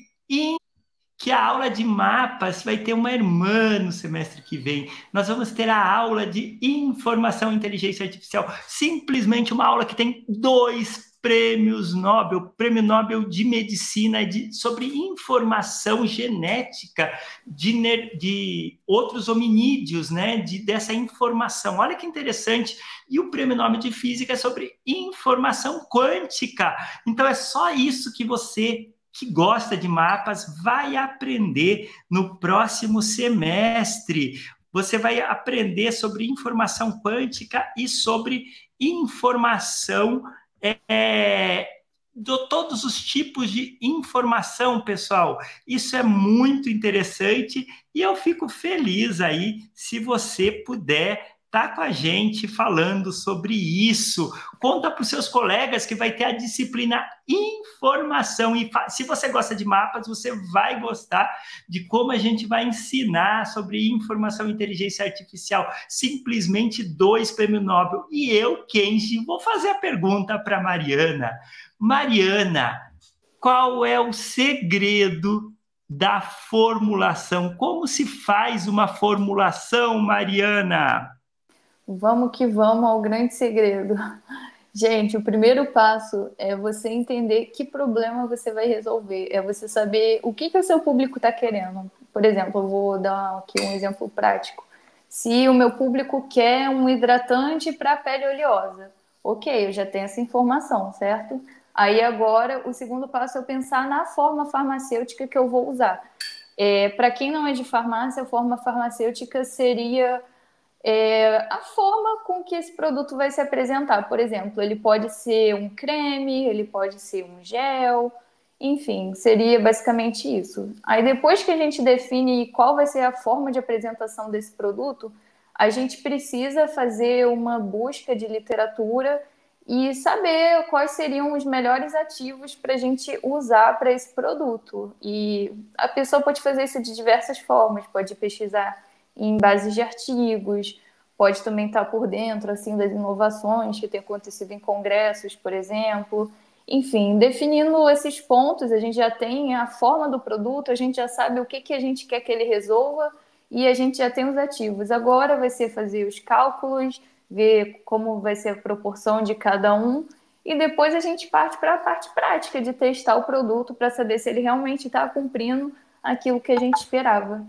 que a aula de mapas vai ter uma irmã no semestre que vem. Nós vamos ter a aula de informação e inteligência artificial, simplesmente uma aula que tem dois prêmios Nobel, prêmio Nobel de medicina de, sobre informação genética de, de outros hominídeos, né? De, dessa informação. Olha que interessante. E o prêmio Nobel de física é sobre informação quântica. Então é só isso que você que gosta de mapas vai aprender no próximo semestre. Você vai aprender sobre informação quântica e sobre informação é, de todos os tipos de informação, pessoal. Isso é muito interessante e eu fico feliz aí se você puder tá com a gente falando sobre isso. Conta para os seus colegas que vai ter a disciplina informação. E se você gosta de mapas, você vai gostar de como a gente vai ensinar sobre informação e inteligência artificial. Simplesmente dois prêmios Nobel. E eu, Kenji, vou fazer a pergunta para Mariana. Mariana, qual é o segredo da formulação? Como se faz uma formulação, Mariana? Vamos que vamos ao grande segredo. Gente, o primeiro passo é você entender que problema você vai resolver. É você saber o que, que o seu público está querendo. Por exemplo, eu vou dar aqui um exemplo prático. Se o meu público quer um hidratante para pele oleosa, ok, eu já tenho essa informação, certo? Aí agora o segundo passo é eu pensar na forma farmacêutica que eu vou usar. É, para quem não é de farmácia, a forma farmacêutica seria é, a forma com que esse produto vai se apresentar. Por exemplo, ele pode ser um creme, ele pode ser um gel, enfim, seria basicamente isso. Aí depois que a gente define qual vai ser a forma de apresentação desse produto, a gente precisa fazer uma busca de literatura e saber quais seriam os melhores ativos para a gente usar para esse produto. E a pessoa pode fazer isso de diversas formas, pode pesquisar em bases de artigos, pode também estar por dentro assim das inovações que têm acontecido em congressos, por exemplo. Enfim, definindo esses pontos, a gente já tem a forma do produto, a gente já sabe o que, que a gente quer que ele resolva e a gente já tem os ativos. Agora vai ser fazer os cálculos, ver como vai ser a proporção de cada um e depois a gente parte para a parte prática de testar o produto para saber se ele realmente está cumprindo aquilo que a gente esperava.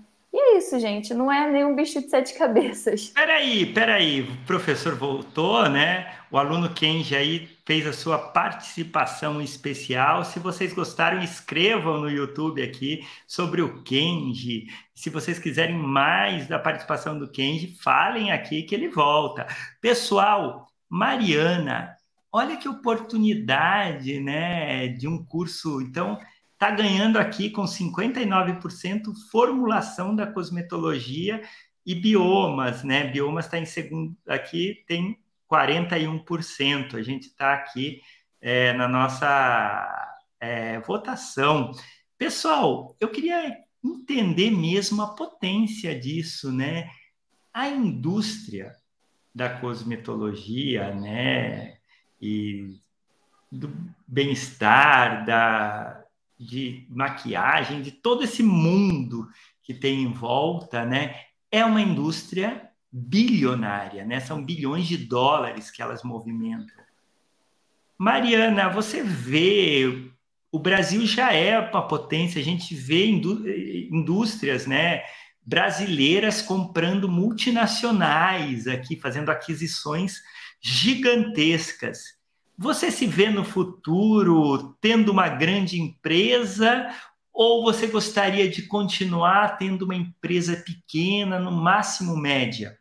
Isso, gente. Não é nenhum bicho de sete cabeças. Peraí, peraí. O professor voltou, né? O aluno Kenji aí fez a sua participação especial. Se vocês gostaram, escrevam no YouTube aqui sobre o Kenji. Se vocês quiserem mais da participação do Kenji, falem aqui que ele volta. Pessoal, Mariana, olha que oportunidade, né, de um curso. Então, está ganhando aqui com 59% formulação da cosmetologia e biomas, né? Biomas está em segundo, aqui tem 41%. A gente está aqui é, na nossa é, votação. Pessoal, eu queria entender mesmo a potência disso, né? A indústria da cosmetologia, né? E do bem-estar, da, de maquiagem, de todo esse mundo que tem em volta, né? É uma indústria bilionária, né? São bilhões de dólares que elas movimentam. Mariana, você vê o Brasil já é uma potência, a gente vê indústrias, né, brasileiras comprando multinacionais aqui, fazendo aquisições gigantescas. Você se vê no futuro tendo uma grande empresa ou você gostaria de continuar tendo uma empresa pequena, no máximo média?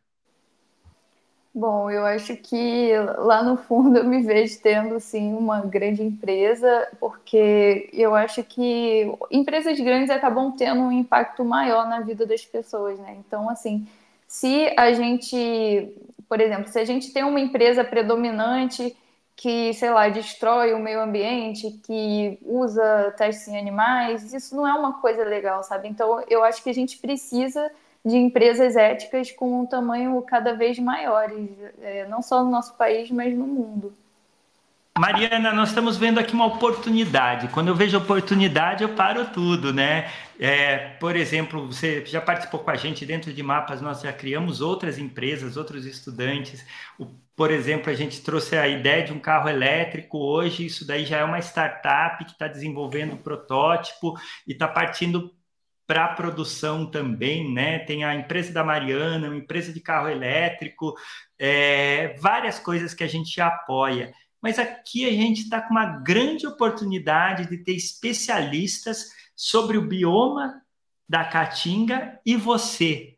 Bom, eu acho que lá no fundo eu me vejo tendo sim uma grande empresa, porque eu acho que empresas grandes acabam tendo um impacto maior na vida das pessoas, né? Então, assim, se a gente, por exemplo, se a gente tem uma empresa predominante que, sei lá, destrói o meio ambiente, que usa testes em animais, isso não é uma coisa legal, sabe? Então, eu acho que a gente precisa de empresas éticas com um tamanho cada vez maior, é, não só no nosso país, mas no mundo. Mariana, nós estamos vendo aqui uma oportunidade. Quando eu vejo oportunidade, eu paro tudo, né? É, por exemplo, você já participou com a gente dentro de mapas, nós já criamos outras empresas, outros estudantes. O, por exemplo, a gente trouxe a ideia de um carro elétrico. Hoje, isso daí já é uma startup que está desenvolvendo um protótipo e está partindo para a produção também, né? Tem a empresa da Mariana, uma empresa de carro elétrico, é, várias coisas que a gente apoia mas aqui a gente está com uma grande oportunidade de ter especialistas sobre o bioma da Caatinga e você.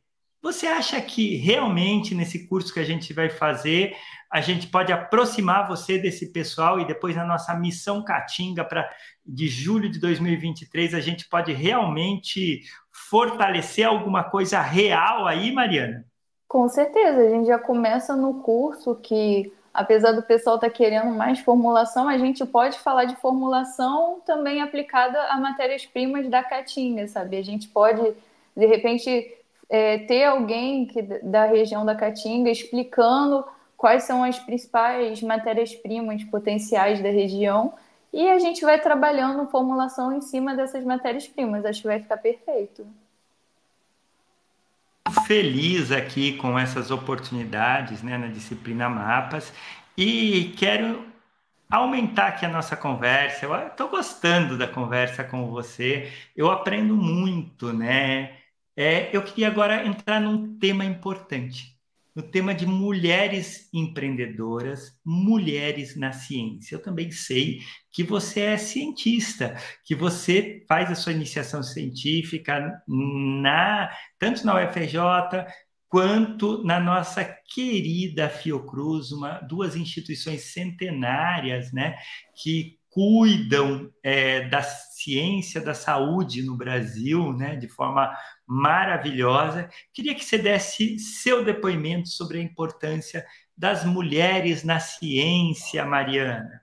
Você acha que realmente nesse curso que a gente vai fazer, a gente pode aproximar você desse pessoal e depois na nossa missão Caatinga para de julho de 2023 a gente pode realmente fortalecer alguma coisa real aí, Mariana? Com certeza, a gente já começa no curso que apesar do pessoal estar tá querendo mais formulação, a gente pode falar de formulação também aplicada a matérias-primas da Caatinga, sabe? A gente pode, de repente, é, ter alguém que, da região da Caatinga explicando quais são as principais matérias-primas potenciais da região e a gente vai trabalhando formulação em cima dessas matérias-primas. Acho que vai ficar perfeito. Feliz aqui com essas oportunidades né, na disciplina Mapas e quero aumentar aqui a nossa conversa. Eu estou gostando da conversa com você, eu aprendo muito, né? É, eu queria agora entrar num tema importante no tema de mulheres empreendedoras, mulheres na ciência. Eu também sei que você é cientista, que você faz a sua iniciação científica na tanto na UFRJ quanto na nossa querida Fiocruz, uma, duas instituições centenárias, né, que cuidam é, da ciência da saúde no Brasil, né, de forma maravilhosa. Queria que você desse seu depoimento sobre a importância das mulheres na ciência, Mariana.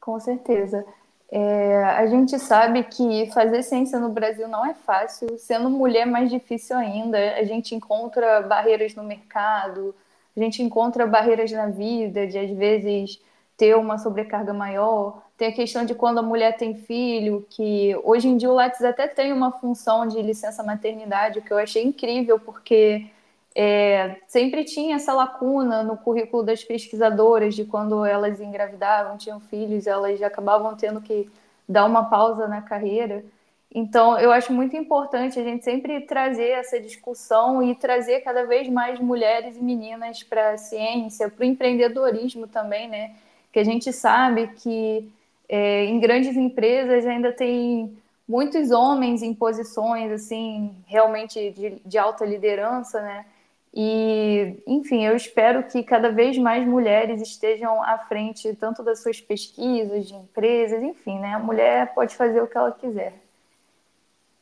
Com certeza. É, a gente sabe que fazer ciência no Brasil não é fácil, sendo mulher mais difícil ainda. A gente encontra barreiras no mercado, a gente encontra barreiras na vida, de às vezes ter uma sobrecarga maior. Tem a questão de quando a mulher tem filho, que hoje em dia o Lattes até tem uma função de licença maternidade, que eu achei incrível, porque é, sempre tinha essa lacuna no currículo das pesquisadoras de quando elas engravidavam, tinham filhos, elas acabavam tendo que dar uma pausa na carreira. Então, eu acho muito importante a gente sempre trazer essa discussão e trazer cada vez mais mulheres e meninas para a ciência, para o empreendedorismo também, né? Que a gente sabe que é, em grandes empresas ainda tem muitos homens em posições assim realmente de, de alta liderança, né? E, enfim, eu espero que cada vez mais mulheres estejam à frente tanto das suas pesquisas, de empresas, enfim, né? A mulher pode fazer o que ela quiser.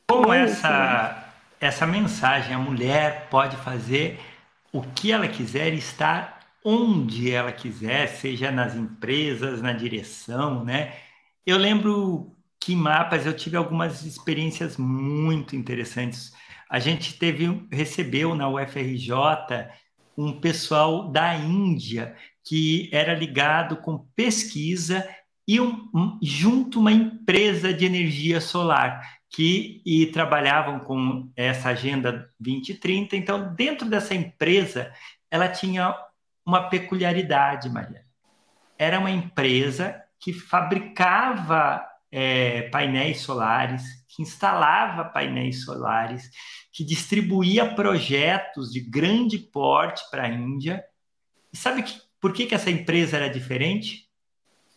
Como é essa, né? essa mensagem, a mulher pode fazer o que ela quiser e estar onde ela quiser, seja nas empresas, na direção, né? Eu lembro que mapas eu tive algumas experiências muito interessantes. A gente teve, recebeu na UFRJ um pessoal da Índia que era ligado com pesquisa e um, um, junto uma empresa de energia solar que e trabalhavam com essa agenda 2030. Então, dentro dessa empresa, ela tinha uma peculiaridade, Maria. Era uma empresa que fabricava é, painéis solares, que instalava painéis solares, que distribuía projetos de grande porte para a Índia. E sabe que, por que, que essa empresa era diferente?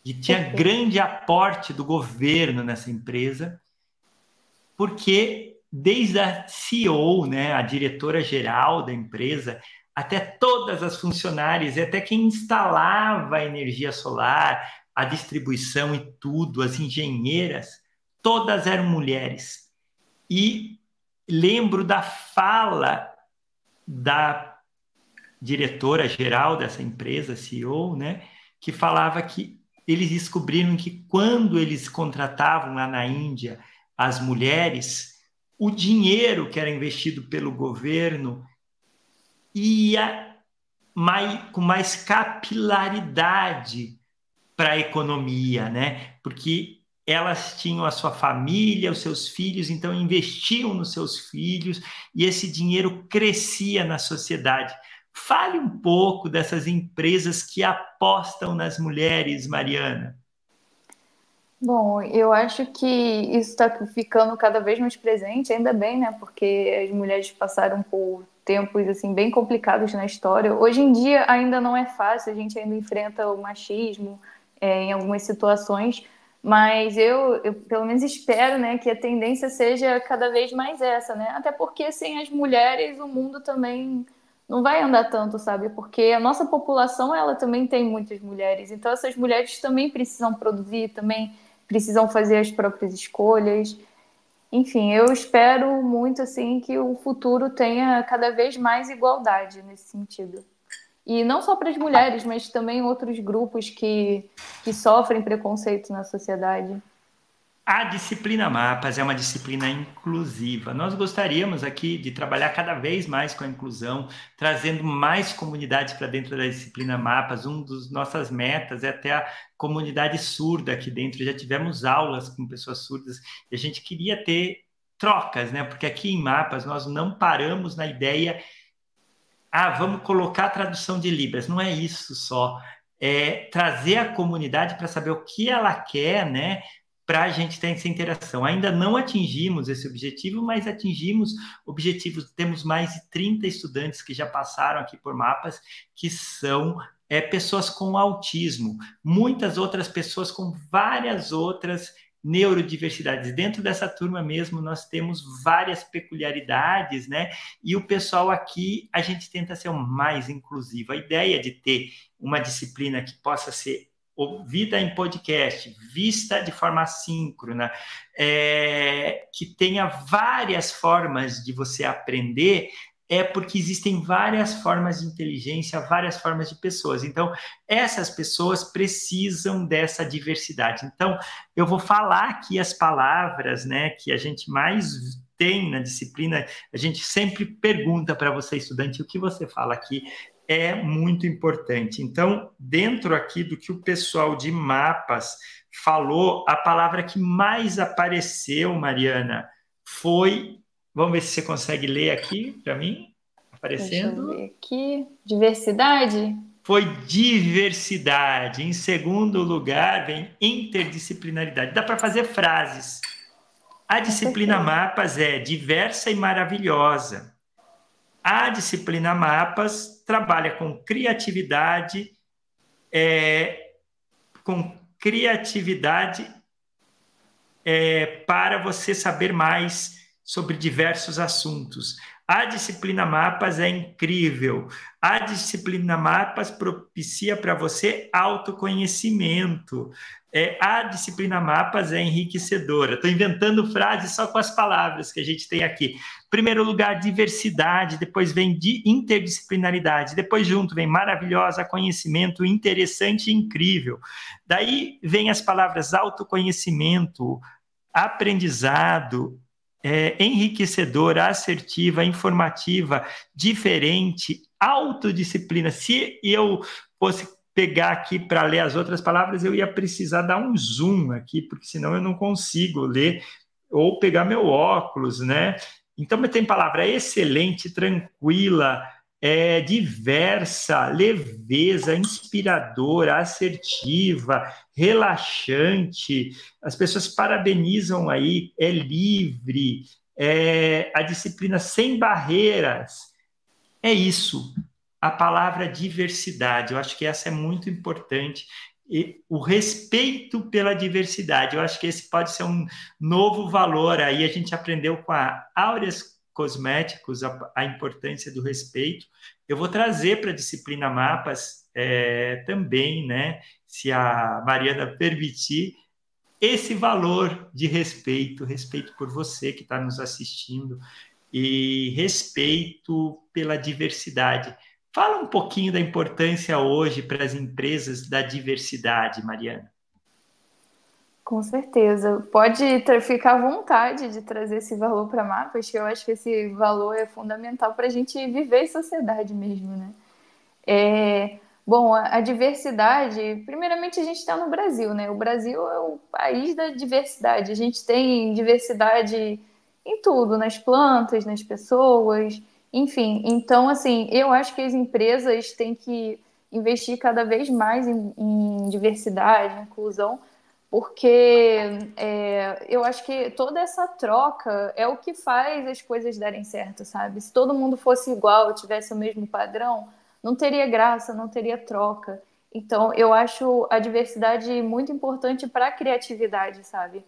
E tinha grande aporte do governo nessa empresa, porque desde a CEO, né, a diretora geral da empresa, até todas as funcionárias e até quem instalava a energia solar, a distribuição e tudo, as engenheiras, todas eram mulheres. E lembro da fala da diretora geral dessa empresa, CEO, né, que falava que eles descobriram que quando eles contratavam lá na Índia as mulheres, o dinheiro que era investido pelo governo ia mais, com mais capilaridade para a economia, né? Porque elas tinham a sua família, os seus filhos, então investiam nos seus filhos e esse dinheiro crescia na sociedade. Fale um pouco dessas empresas que apostam nas mulheres, Mariana. Bom, eu acho que isso está ficando cada vez mais presente, ainda bem, né? Porque as mulheres passaram por tempos assim bem complicados na história. Hoje em dia ainda não é fácil, a gente ainda enfrenta o machismo é, em algumas situações, Mas eu, eu, pelo menos espero, né, que a tendência seja cada vez mais essa, né? Até porque sem as mulheres o mundo também não vai andar tanto, sabe? Porque a nossa população, ela também tem muitas mulheres. Então essas mulheres também precisam produzir, também precisam fazer as próprias escolhas. Enfim, eu espero muito assim que o futuro tenha cada vez mais igualdade nesse sentido. E não só para as mulheres, mas também outros grupos que, que sofrem preconceito na sociedade. A disciplina Mapas é uma disciplina inclusiva. Nós gostaríamos aqui de trabalhar cada vez mais com a inclusão, trazendo mais comunidades para dentro da disciplina Mapas. Um dos nossas metas é até a comunidade surda aqui dentro. Já tivemos aulas com pessoas surdas e a gente queria ter trocas, né? Porque aqui em Mapas nós não paramos na ideia ah, vamos colocar a tradução de Libras. Não é isso só. É trazer a comunidade para saber o que ela quer, né? Para a gente ter essa interação. Ainda não atingimos esse objetivo, mas atingimos objetivos. Temos mais de 30 estudantes que já passaram aqui por mapas, que são é, pessoas com autismo, muitas outras pessoas com várias outras neurodiversidades. Dentro dessa turma mesmo, nós temos várias peculiaridades, né? E o pessoal aqui, a gente tenta ser o mais inclusivo. A ideia de ter uma disciplina que possa ser ouvida em podcast, vista de forma síncrona, é, que tenha várias formas de você aprender, é porque existem várias formas de inteligência, várias formas de pessoas. Então, essas pessoas precisam dessa diversidade. Então, eu vou falar aqui as palavras, né, que a gente mais tem na disciplina. A gente sempre pergunta para você, estudante, o que você fala aqui é muito importante. Então, dentro aqui do que o pessoal de mapas falou, a palavra que mais apareceu, Mariana, foi Vamos ver se você consegue ler aqui para mim, aparecendo. Deixa eu ver aqui. Diversidade? Foi diversidade. Em segundo lugar, vem interdisciplinaridade. Dá para fazer frases. A disciplina Mapas é diversa e maravilhosa. A disciplina Mapas trabalha com criatividade, é, com criatividade é, para você saber mais sobre diversos assuntos. A disciplina Mapas é incrível. A disciplina Mapas propicia para você autoconhecimento. É, a disciplina Mapas é enriquecedora. Estou inventando frases só com as palavras que a gente tem aqui. Primeiro lugar, diversidade, depois vem de interdisciplinaridade, depois junto vem maravilhosa, conhecimento, interessante e incrível. Daí vem as palavras autoconhecimento, aprendizado, é, enriquecedora, assertiva, informativa, diferente, autodisciplina. Se eu fosse pegar aqui para ler as outras palavras, eu ia precisar dar um zoom aqui, porque senão eu não consigo ler ou pegar meu óculos, né? Então, tem palavra excelente, tranquila, é, diversa, leveza, inspiradora, assertiva, relaxante. As pessoas parabenizam aí, é livre, é a disciplina sem barreiras. É isso. A palavra diversidade, eu acho que essa é muito importante. E o respeito pela diversidade, eu acho que esse pode ser um novo valor. Aí a gente aprendeu com a Áureas cosméticos, a, a importância do respeito. Eu vou trazer para a disciplina Mapas é, também, né, se a Mariana permitir, esse valor de respeito, respeito por você que está nos assistindo e respeito pela diversidade. Fala um pouquinho da importância hoje para as empresas da diversidade, Mariana. Com certeza. Pode ter, ficar à vontade de trazer esse valor para mapas, que eu acho que esse valor é fundamental para a gente viver em sociedade mesmo, né? É, bom, a, a, diversidade, primeiramente a gente está no Brasil, né? O Brasil é o país da diversidade. A gente tem diversidade em tudo, nas plantas, nas pessoas, enfim. Então, assim, eu acho que as empresas têm que investir cada vez mais em, em diversidade, inclusão, porque é, eu acho que toda essa troca é o que faz as coisas darem certo, sabe? Se todo mundo fosse igual, tivesse o mesmo padrão, não teria graça, não teria troca. Então, eu acho a diversidade muito importante para a criatividade, sabe?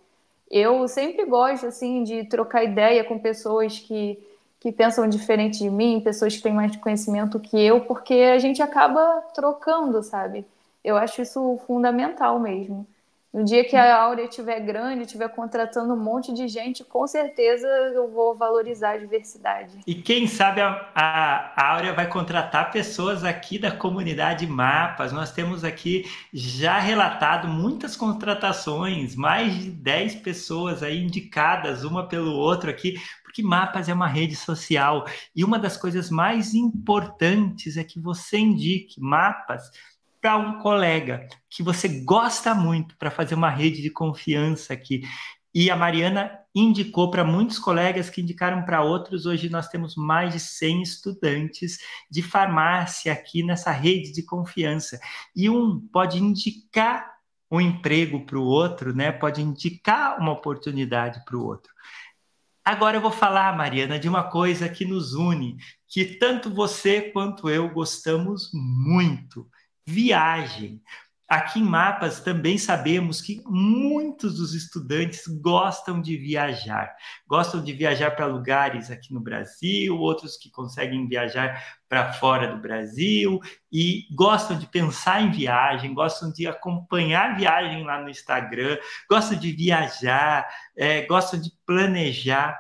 Eu sempre gosto, assim, de trocar ideia com pessoas que, que pensam diferente de mim, pessoas que têm mais conhecimento que eu, porque a gente acaba trocando, sabe? Eu acho isso fundamental mesmo. No dia que a Áurea estiver grande, estiver contratando um monte de gente, com certeza eu vou valorizar a diversidade. E quem sabe a, a, a Áurea vai contratar pessoas aqui da comunidade Mapas. Nós temos aqui já relatado muitas contratações, mais de 10 pessoas aí indicadas, uma pelo outro aqui, porque Mapas é uma rede social. E uma das coisas mais importantes é que você indique Mapas para um colega que você gosta muito para fazer uma rede de confiança aqui. E a Mariana indicou para muitos colegas que indicaram para outros. Hoje nós temos mais de 100 estudantes de farmácia aqui nessa rede de confiança. E um pode indicar um emprego para o outro, né? Pode indicar uma oportunidade para o outro. Agora eu vou falar, Mariana, de uma coisa que nos une, que tanto você quanto eu gostamos muito viagem. Aqui em Mapas também sabemos que muitos dos estudantes gostam de viajar. Gostam de viajar para lugares aqui no Brasil, outros que conseguem viajar para fora do Brasil e gostam de pensar em viagem, gostam de acompanhar viagem lá no Instagram, gostam de viajar, é, gostam de planejar.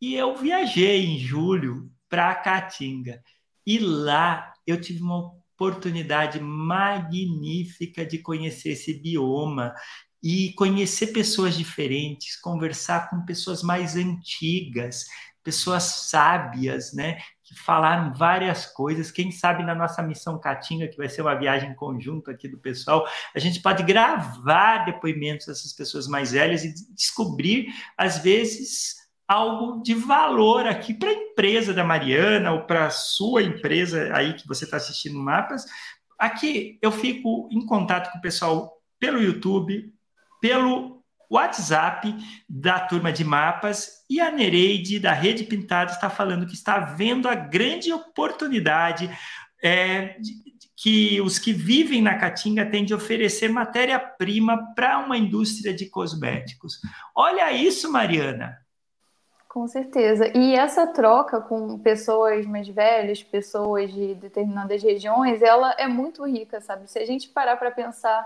E eu viajei em julho para Caatinga e lá eu tive uma oportunidade magnífica de conhecer esse bioma e conhecer pessoas diferentes, conversar com pessoas mais antigas, pessoas sábias, né? Que falaram várias coisas. Quem sabe na nossa missão Caatinga, que vai ser uma viagem conjunta aqui do pessoal, a gente pode gravar depoimentos dessas pessoas mais velhas e descobrir, às vezes, algo de valor aqui para a empresa da Mariana ou para a sua empresa aí que você está assistindo mapas. Aqui eu fico em contato com o pessoal pelo YouTube, pelo WhatsApp da turma de mapas e a Nereide da Rede Pintada está falando que está vendo a grande oportunidade é, que os que vivem na Caatinga têm de oferecer matéria-prima para uma indústria de cosméticos. Olha isso, Mariana. Com certeza. E essa troca com pessoas mais velhas, pessoas de determinadas regiões, ela é muito rica, sabe? Se a gente parar para pensar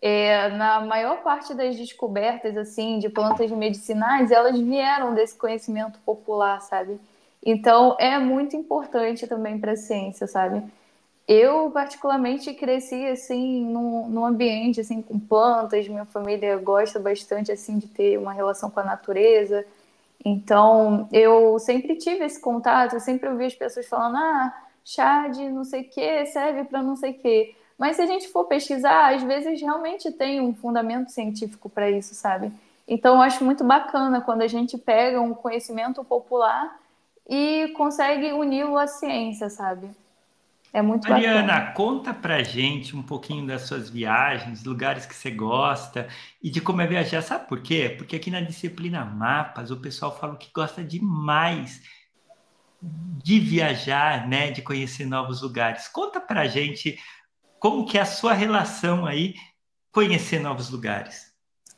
é, na maior parte das descobertas assim de plantas medicinais, elas vieram desse conhecimento popular, sabe? Então é muito importante também para a ciência, sabe? Eu particularmente cresci assim num, num ambiente assim com plantas, minha família gosta bastante assim de ter uma relação com a natureza. Então, eu sempre tive esse contato, eu sempre ouvi as pessoas falando, ah, chá de não sei o que serve para não sei o que. Mas se a gente for pesquisar, às vezes realmente tem um fundamento científico para isso, sabe? Então, eu acho muito bacana quando a gente pega um conhecimento popular e consegue uni-lo à ciência, sabe? É muito Mariana, bacana. conta pra gente um pouquinho das suas viagens, lugares que você gosta e de como é viajar. Sabe por quê? Porque aqui na disciplina Mapas o pessoal fala que gosta demais de viajar, né, de conhecer novos lugares. Conta pra gente como que é a sua relação aí conhecer novos lugares.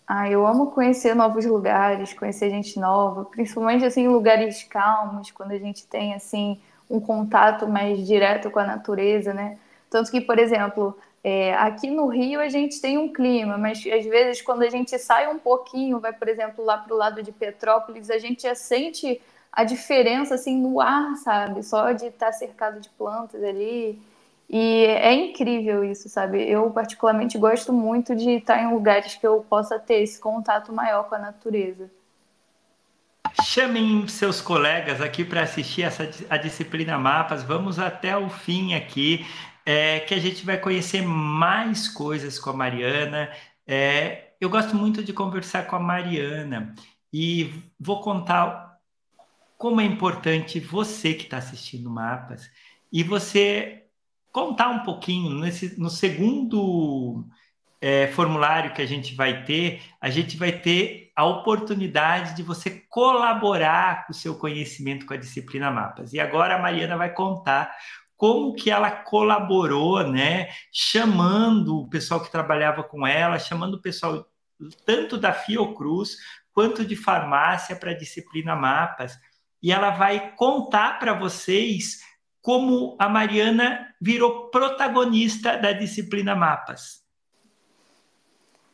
Ah, eu amo conhecer novos lugares, conhecer gente nova, principalmente assim lugares calmos, quando a gente tem assim um contato mais direto com a natureza, né? Tanto que, por exemplo, é, aqui no Rio a gente tem um clima, mas às vezes quando a gente sai um pouquinho, vai, por exemplo, lá para o lado de Petrópolis, a gente já sente a diferença assim no ar, sabe? Só de estar cercado de plantas ali. E é incrível isso, sabe? Eu particularmente gosto muito de estar em lugares que eu possa ter esse contato maior com a natureza. Chamem seus colegas aqui para assistir essa, a disciplina Mapas. Vamos até o fim aqui, é, que a gente vai conhecer mais coisas com a Mariana. É, eu gosto muito de conversar com a Mariana e vou contar como é importante você que está assistindo Mapas e você contar um pouquinho nesse, no segundo é, formulário que a gente vai ter, a gente vai ter a oportunidade de você colaborar com o seu conhecimento com a disciplina Mapas. E agora a Mariana vai contar como que ela colaborou, né? Chamando o pessoal que trabalhava com ela, chamando o pessoal tanto da Fiocruz quanto de farmácia para a disciplina Mapas. E ela vai contar para vocês como a Mariana virou protagonista da disciplina Mapas.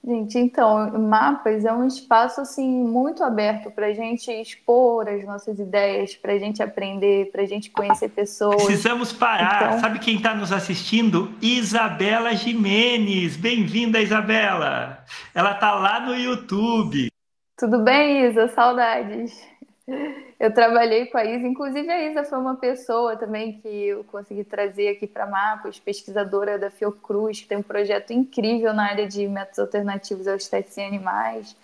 Gente, então, Mapas é um espaço assim muito aberto para a gente expor as nossas ideias, para a gente aprender, para a gente conhecer pessoas. Precisamos parar. Então... Sabe quem está nos assistindo? Isabela Jimenez. Bem-vinda, Isabela. Ela está lá no YouTube. Tudo bem, Isa? Saudades. Eu trabalhei com a Isa, inclusive a Isa foi uma pessoa também que eu consegui trazer aqui para Mapos, pesquisadora da Fiocruz, que tem um projeto incrível na área de métodos alternativos aos testes em animais.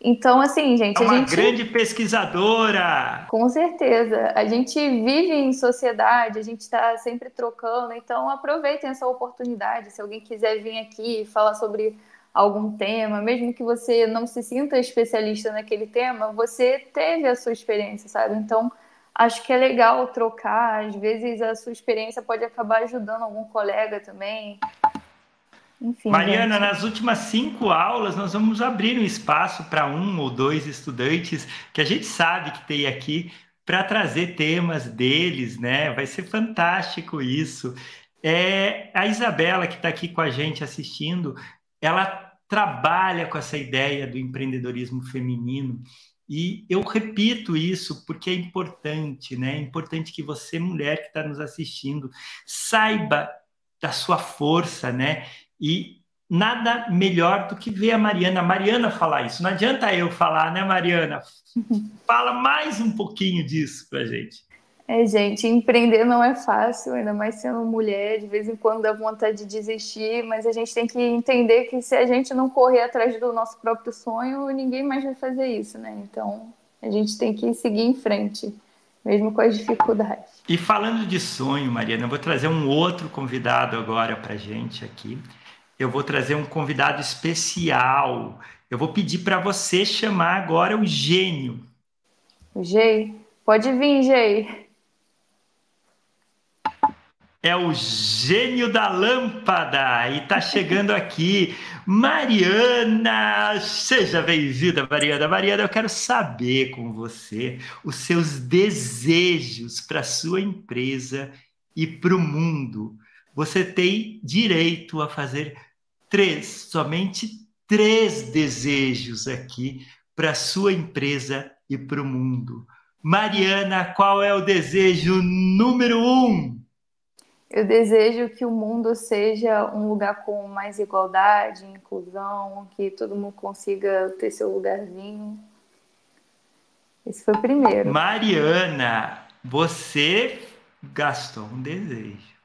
Então, assim, gente. É uma gente... grande pesquisadora! Com certeza. A gente vive em sociedade, a gente está sempre trocando, então aproveitem essa oportunidade. Se alguém quiser vir aqui falar sobre algum tema, mesmo que você não se sinta especialista naquele tema, você teve a sua experiência, sabe? Então, acho que é legal trocar. Às vezes a sua experiência pode acabar ajudando algum colega também. Enfim, Mariana, gente. nas últimas cinco aulas, nós vamos abrir um espaço para um ou dois estudantes que a gente sabe que tem aqui para trazer temas deles, né? Vai ser fantástico isso. É, a Isabela, que está aqui com a gente assistindo, ela trabalha com essa ideia do empreendedorismo feminino. E eu repito isso porque é importante, né? É importante que você, mulher que está nos assistindo, saiba da sua força, né? E nada melhor do que ver a Mariana, a Mariana falar isso. Não adianta eu falar, né, Mariana? Fala mais um pouquinho disso para gente. É, gente, empreender não é fácil, ainda mais sendo mulher, de vez em quando dá vontade de desistir, mas a gente tem que entender que se a gente não correr atrás do nosso próprio sonho, ninguém mais vai fazer isso, né? Então, a gente tem que seguir em frente, mesmo com as dificuldades. E falando de sonho, Mariana, eu vou trazer um outro convidado agora para gente aqui. Eu vou trazer um convidado especial. Eu vou pedir para você chamar agora o gênio. O Gei? Pode vir, Gei é o gênio da lâmpada e está chegando aqui. Mariana, seja bem-vinda, Mariana. Mariana, eu quero saber com você os seus desejos para sua empresa e para o mundo. Você tem direito a fazer três, somente três desejos aqui para sua empresa e para o mundo. Mariana, qual é o desejo número um? Eu desejo que o mundo seja um lugar com mais igualdade, inclusão, que todo mundo consiga ter seu lugarzinho. Esse foi o primeiro. Mariana, você gastou um desejo.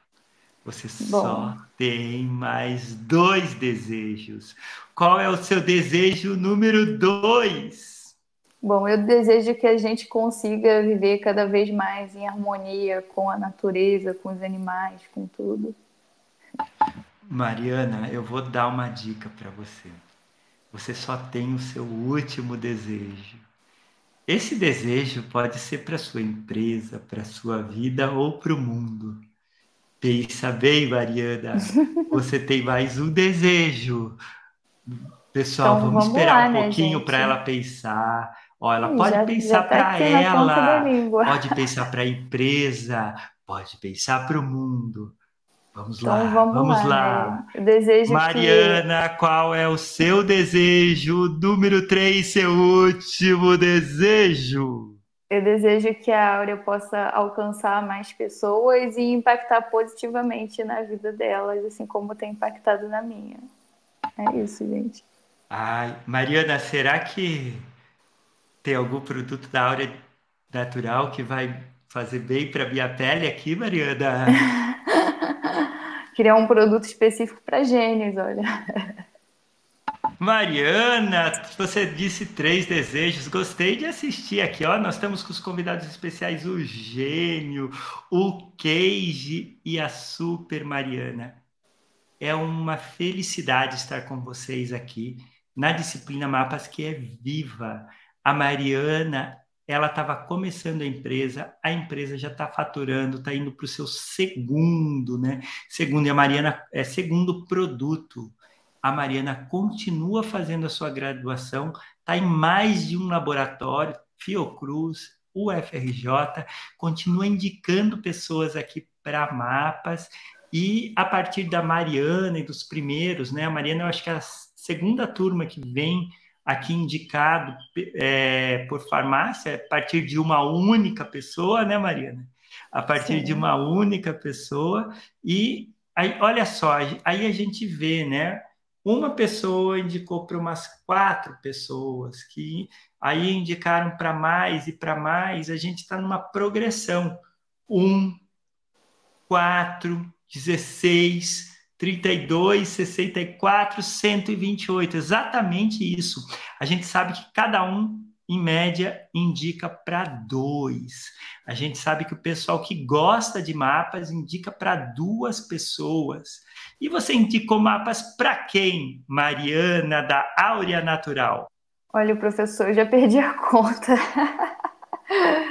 Você Bom. só tem mais dois desejos. Qual é o seu desejo número dois? Bom, eu desejo que a gente consiga viver cada vez mais em harmonia com a natureza, com os animais, com tudo. Mariana, eu vou dar uma dica para você. Você só tem o seu último desejo. Esse desejo pode ser para sua empresa, para sua vida ou para o mundo. Pensa bem, Mariana. Você tem mais um desejo. Pessoal, então, vamos, vamos esperar lá, um né, pouquinho né, para ela pensar. Ó, ela pode já, pensar tá para ela, pode pensar para a empresa, pode pensar para o mundo. Vamos então, lá, vamos, vamos lá. lá. Desejo Mariana, que... qual é o seu desejo? Número 3, seu último desejo. Eu desejo que a Áurea possa alcançar mais pessoas e impactar positivamente na vida delas, assim como tem impactado na minha. É isso, gente. Ai, Mariana, será que tem algum produto da área natural que vai fazer bem para minha pele aqui, Mariana? Criar um produto específico para gênios, olha. Mariana, você disse três desejos. Gostei de assistir aqui, ó. Nós estamos com os convidados especiais, o Gênio, o Keiji e a Super Mariana. É uma felicidade estar com vocês aqui na disciplina Mapas que é viva. A Mariana ela estava começando a empresa, a empresa já está faturando, está indo para o seu segundo, né? Segundo, e a Mariana é segundo produto. A Mariana continua fazendo a sua graduação, está em mais de um laboratório, Fiocruz, UFRJ, continua indicando pessoas aqui para mapas, e a partir da Mariana e dos primeiros, né? A Mariana, eu acho que é a segunda turma que vem aqui indicado é, por farmácia, a partir de uma única pessoa, né, Mariana? A partir Sim. de uma única pessoa. E aí, olha só, aí a gente vê, né? Uma pessoa indicou para umas quatro pessoas, que aí indicaram para mais e para mais, a gente está numa progressão. Um, quatro, 16, 32, 64, 128, exatamente isso. A gente sabe que cada um, em média, indica para dois. A gente sabe que o pessoal que gosta de mapas indica para duas pessoas. E você indicou mapas para quem, Mariana, da Áurea Natural? Olha, professor, eu já perdi a conta.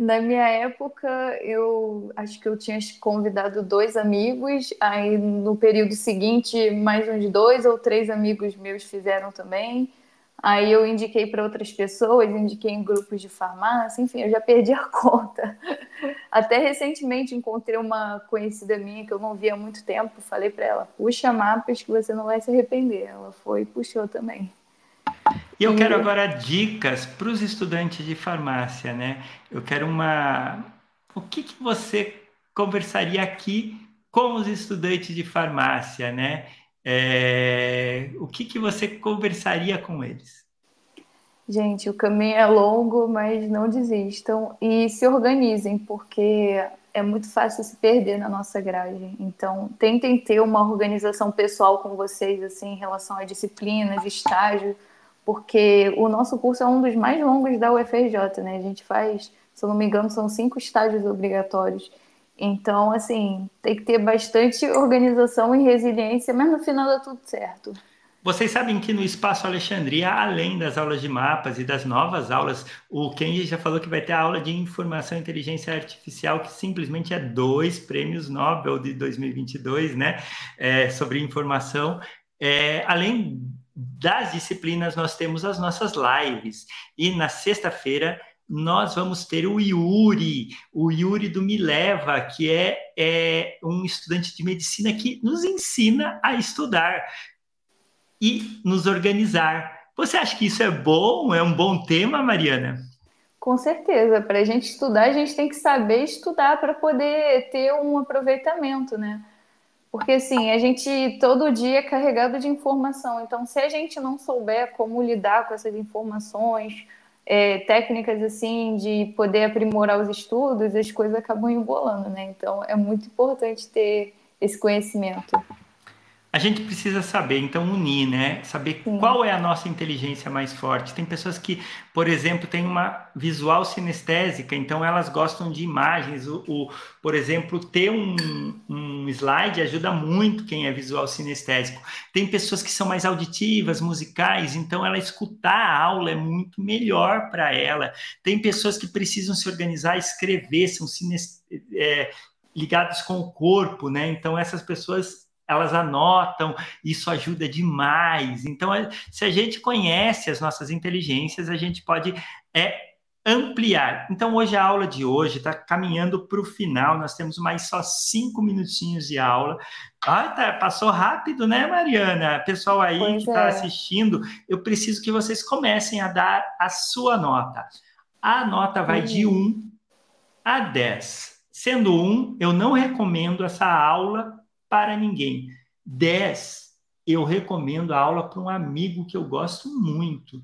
Na minha época, eu acho que eu tinha convidado dois amigos, aí no período seguinte, mais uns dois ou três amigos meus fizeram também. Aí eu indiquei para outras pessoas, indiquei em grupos de farmácia, enfim, eu já perdi a conta. Até recentemente encontrei uma conhecida minha que eu não via há muito tempo, falei para ela: puxa mapas que você não vai se arrepender. Ela foi e puxou também. E eu quero agora dicas para os estudantes de farmácia, né? Eu quero uma. O que, que você conversaria aqui com os estudantes de farmácia, né? É... O que, que você conversaria com eles? Gente, o caminho é longo, mas não desistam e se organizem, porque é muito fácil se perder na nossa grade. Então, tentem ter uma organização pessoal com vocês, assim, em relação a disciplinas, estágio porque o nosso curso é um dos mais longos da UFRJ, né? A gente faz, se eu não me engano, são cinco estágios obrigatórios. Então, assim, tem que ter bastante organização e resiliência, mas no final dá tudo certo. Vocês sabem que no Espaço Alexandria, além das aulas de mapas e das novas aulas, o Kenji já falou que vai ter a aula de Informação e Inteligência Artificial, que simplesmente é dois prêmios Nobel de 2022, né? É, sobre informação. É, além das disciplinas, nós temos as nossas lives. E na sexta-feira, nós vamos ter o Yuri, o Yuri do Me Leva, que é, é um estudante de medicina que nos ensina a estudar e nos organizar. Você acha que isso é bom? É um bom tema, Mariana? Com certeza. Para a gente estudar, a gente tem que saber estudar para poder ter um aproveitamento, né? Porque assim, a gente todo dia é carregado de informação. Então, se a gente não souber como lidar com essas informações, é, técnicas assim de poder aprimorar os estudos, as coisas acabam embolando, né? Então, é muito importante ter esse conhecimento a gente precisa saber, então, unir, né? Saber Sim. qual é a nossa inteligência mais forte. Tem pessoas que, por exemplo, têm uma visual sinestésica, então elas gostam de imagens. O, o por exemplo, ter um, um, slide ajuda muito quem é visual sinestésico. Tem pessoas que são mais auditivas, musicais, então ela escutar a aula é muito melhor para ela. Tem pessoas que precisam se organizar, escrever, são sines, é, ligados com o corpo, né? Então essas pessoas elas anotam, isso ajuda demais. Então, se a gente conhece as nossas inteligências, a gente pode é, ampliar. Então, hoje a aula de hoje está caminhando para o final, nós temos mais só cinco minutinhos de aula. Ah, tá, passou rápido, né, Mariana? Pessoal aí pois que está é. assistindo, eu preciso que vocês comecem a dar a sua nota. A nota vai uhum. de 1 a 10. Sendo 1, eu não recomendo essa aula para ninguém. 10, eu recomendo a aula para um amigo que eu gosto muito.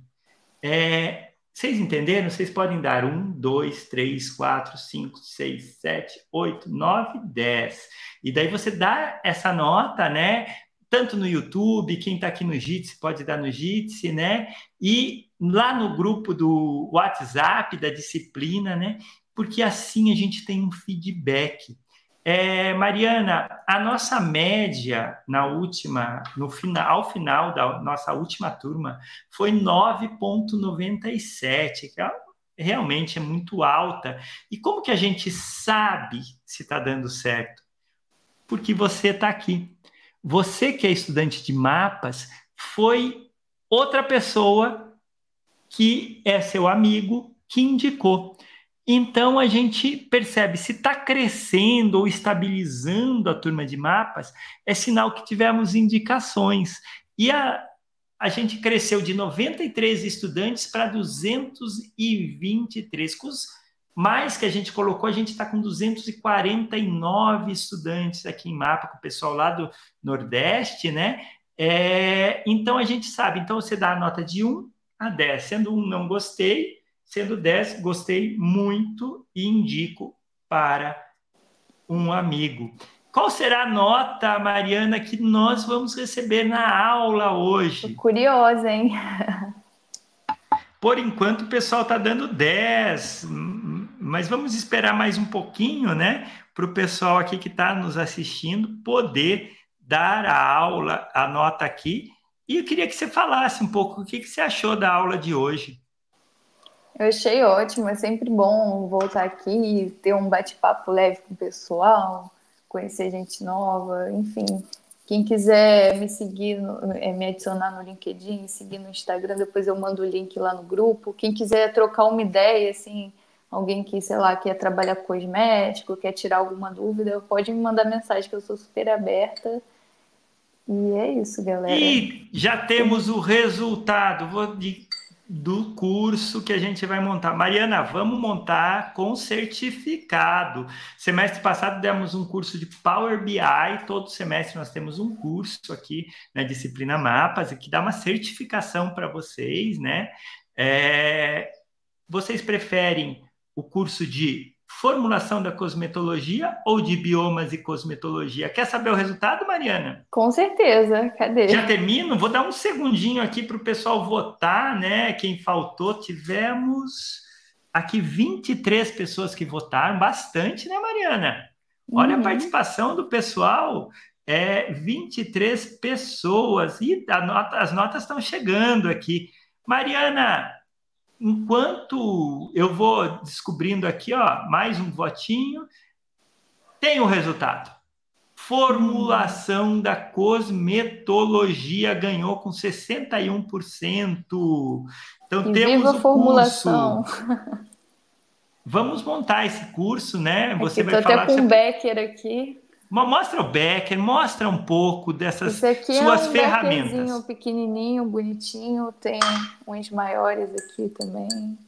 É, vocês entenderam? Vocês podem dar 1, 2, 3, 4, 5, 6, 7, 8, 9, 10. E daí você dá essa nota, né? Tanto no YouTube, quem está aqui no Jitsi pode dar no Jitsi, né? E lá no grupo do WhatsApp da disciplina, né? Porque assim a gente tem um feedback. É, Mariana, a nossa média na última, no final, ao final da nossa última turma foi 9,97, que é realmente é muito alta. E como que a gente sabe se está dando certo? Porque você está aqui. Você que é estudante de mapas foi outra pessoa que é seu amigo que indicou. Então a gente percebe se está crescendo ou estabilizando a turma de mapas, é sinal que tivemos indicações. E a, a gente cresceu de 93 estudantes para 223. Com os mais que a gente colocou, a gente está com 249 estudantes aqui em mapa, com o pessoal lá do Nordeste, né? É, então a gente sabe, então você dá a nota de 1 a 10, sendo 1 não gostei, sendo 10 gostei muito e indico para um amigo. Qual será a nota, Mariana, que nós vamos receber na aula hoje? Tô curiosa, hein? Por enquanto o pessoal está dando 10, mas vamos esperar mais um pouquinho, né? Para o pessoal aqui que está nos assistindo poder dar a aula, a nota aqui. E eu queria que você falasse um pouco o que, que você achou da aula de hoje. Eu achei ótimo, é sempre bom voltar aqui ter um bate-papo leve com o pessoal, conhecer gente nova, enfim. Quem quiser me seguir, é, me adicionar no LinkedIn, seguir no Instagram, depois eu mando o link lá no grupo. Quem quiser trocar uma ideia, assim, alguém que, sei lá, quer trabalhar com cosmético, quer tirar alguma dúvida, pode me mandar mensagem que eu sou super aberta. E é isso, galera. E já temos o resultado. Vou do curso que a gente vai montar. Mariana, vamos montar com certificado. Semestre passado demos um curso de Power BI, todo semestre nós temos um curso aqui na disciplina Mapas, que dá uma certificação para vocês, né? É... Vocês preferem o curso de formulação da cosmetologia ou de biomas e cosmetologia. Quer saber o resultado, Mariana? Com certeza. Cadê? Já termino? Vou dar um segundinho aqui para o pessoal votar, né? Quem faltou, tivemos aqui 23 pessoas que votaram, bastante, né, Mariana? Olha uhum. a participação do pessoal, é 23 pessoas, e nota, as notas estão chegando aqui. Mariana, enquanto eu vou descobrindo aqui, ó, mais um votinho, tem o resultado. Formulação da cosmetologia ganhou com 61%. Então e temos o formulação. curso. Vamos montar esse curso, né? Você aqui, vai falar até com o Becker aqui. Mostra o Becker, mostra um pouco dessas suas é um ferramentas. pequenininho, bonitinho, tem uns maiores aqui também.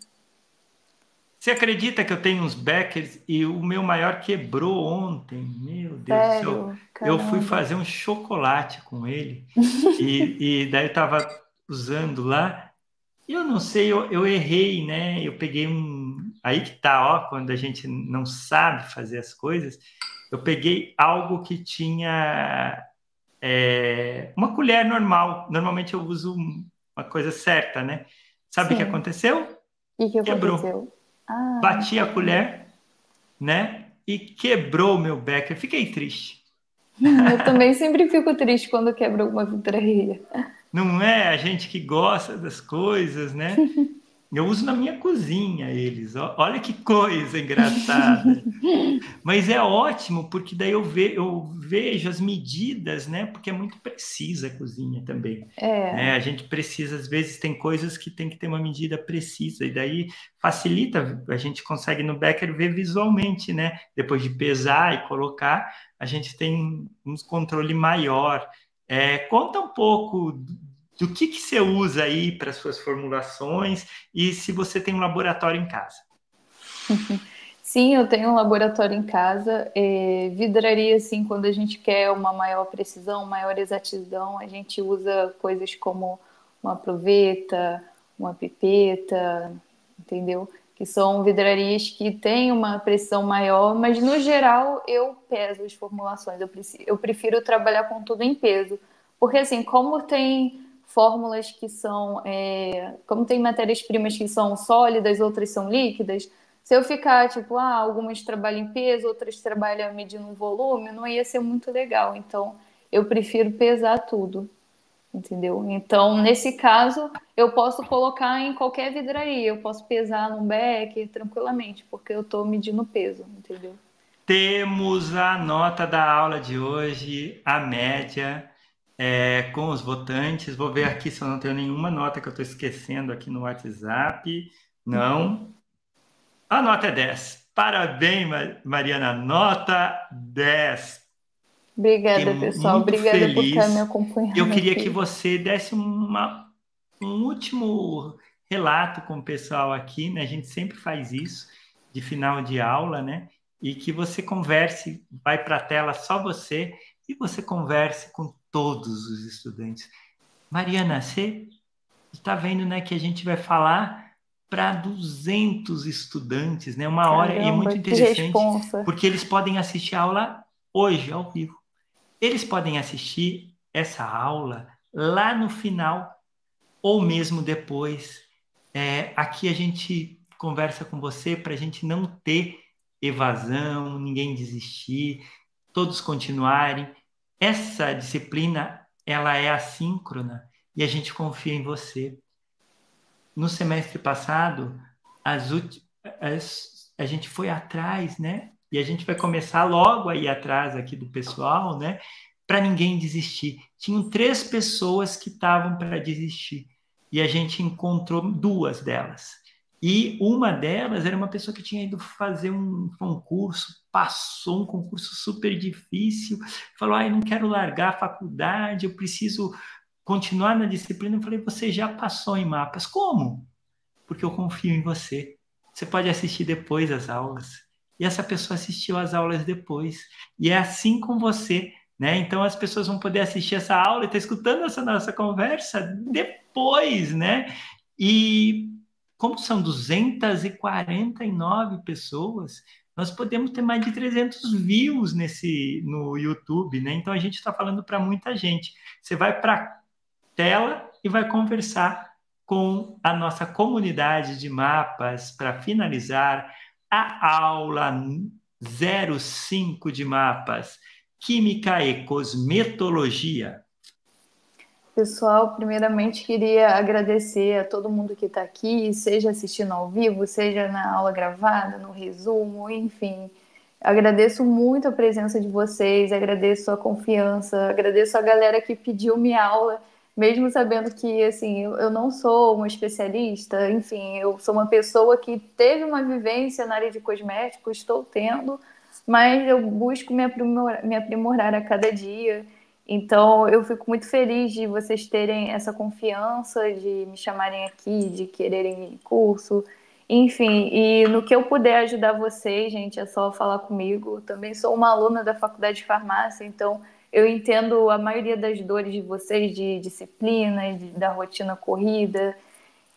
Você acredita que eu tenho uns Beckers e o meu maior quebrou ontem? Meu Deus do céu. Eu fui fazer um chocolate com ele e, e daí eu estava usando lá. E eu não sei, eu, eu errei, né? Eu peguei um. Aí que tá, ó, quando a gente não sabe fazer as coisas eu peguei algo que tinha é, uma colher normal. Normalmente eu uso uma coisa certa, né? Sabe o que aconteceu? E que quebrou. Aconteceu? Ah, Bati a colher, né? E quebrou o meu becker. Fiquei triste. Eu também sempre fico triste quando quebra alguma vidraria. Não é? A gente que gosta das coisas, né? Eu uso na minha cozinha eles. Olha que coisa engraçada. Mas é ótimo, porque daí eu, ve, eu vejo as medidas, né? Porque é muito precisa a cozinha também. É. Né? A gente precisa, às vezes, tem coisas que tem que ter uma medida precisa, e daí facilita, a gente consegue no Becker ver visualmente, né? Depois de pesar e colocar, a gente tem um controle maior. É, conta um pouco do que, que você usa aí para suas formulações e se você tem um laboratório em casa. Sim, eu tenho um laboratório em casa. É, vidraria, assim, quando a gente quer uma maior precisão, maior exatidão, a gente usa coisas como uma proveta, uma pipeta, entendeu? Que são vidrarias que têm uma precisão maior, mas no geral eu peso as formulações. Eu, eu prefiro trabalhar com tudo em peso. Porque, assim, como tem fórmulas que são, é, como tem matérias-primas que são sólidas, outras são líquidas, se eu ficar tipo, ah, algumas trabalham em peso, outras trabalham medindo um volume, não ia ser muito legal. Então, eu prefiro pesar tudo. entendeu? Então, nesse caso, eu posso colocar em qualquer vidraria, eu posso pesar num becker tranquilamente, porque eu estou medindo peso, entendeu? Temos a nota da aula de hoje, a média, é, com os votantes. Vou ver aqui se eu não tenho nenhuma nota que eu estou esquecendo aqui no WhatsApp. Não. A nota é 10. Parabéns, Mariana. Nota 10. Obrigada, Fiquei pessoal. Obrigada feliz. por estar me acompanhando. Eu queria aqui. que você desse uma, um último relato com o pessoal aqui, né? A gente sempre faz isso de final de aula, né? E que você converse, vai para a tela só você e você converse com todos os estudantes. Mariana, você está vendo, né, que a gente vai falar para 200 estudantes, né? Uma Caramba, hora e é muito interessante, porque eles podem assistir a aula hoje ao vivo. Eles podem assistir essa aula lá no final ou mesmo depois. É, aqui a gente conversa com você para a gente não ter evasão, ninguém desistir, todos continuarem. Essa disciplina ela é assíncrona e a gente confia em você. No semestre passado, as, as, a gente foi atrás, né? E a gente vai começar logo aí atrás aqui do pessoal, né? Para ninguém desistir. Tinham três pessoas que estavam para desistir e a gente encontrou duas delas. E uma delas era uma pessoa que tinha ido fazer um concurso, passou um concurso super difícil, falou: "Ai, não quero largar a faculdade, eu preciso continuar na disciplina". Eu falei: "Você já passou em mapas? Como?" Porque eu confio em você. Você pode assistir depois as aulas e essa pessoa assistiu às aulas depois. E é assim com você, né? Então as pessoas vão poder assistir essa aula e estar tá escutando essa nossa conversa depois, né? E como são 249 pessoas, nós podemos ter mais de 300 views nesse no YouTube, né? Então a gente está falando para muita gente. Você vai para tela e vai conversar com a nossa comunidade de mapas para finalizar a aula 05 de mapas, Química e Cosmetologia. Pessoal, primeiramente queria agradecer a todo mundo que está aqui, seja assistindo ao vivo, seja na aula gravada, no resumo, enfim. Agradeço muito a presença de vocês, agradeço a confiança, agradeço a galera que pediu minha aula mesmo sabendo que assim eu, não sou uma especialista, enfim, eu sou uma pessoa que teve uma vivência na área de cosméticos, estou tendo, mas eu busco me aprimorar, me aprimorar a cada dia. Então, eu fico muito feliz de vocês terem essa confiança, de me chamarem aqui, de quererem curso, enfim. E no que eu puder ajudar vocês, gente, é só falar comigo. Também sou uma aluna da faculdade de farmácia, então eu entendo a maioria das dores de vocês, de disciplina, de, da rotina corrida.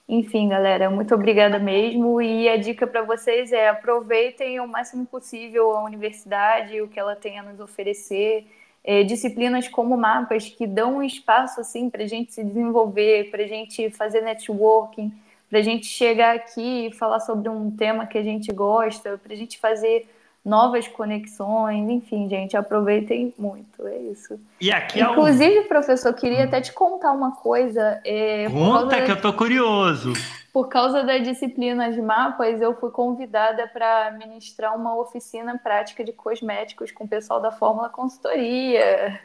Enfim, galera, muito obrigada mesmo. E a dica para vocês é aproveitem o máximo possível a universidade, o que ela tem a nos oferecer. É, disciplinas como mapas que dão um espaço assim para a gente se desenvolver, para a gente fazer networking, para a gente chegar aqui e falar sobre um tema que a gente gosta, para a gente fazer novas conexões, enfim, gente, aproveitem muito, é isso. E aqui Inclusive, é um... professor, queria até te contar uma coisa. É, Conta que eu tô curioso. Por causa da disciplina de mapas, eu fui convidada para ministrar uma oficina prática de cosméticos com o pessoal da Fórmula Consultoria.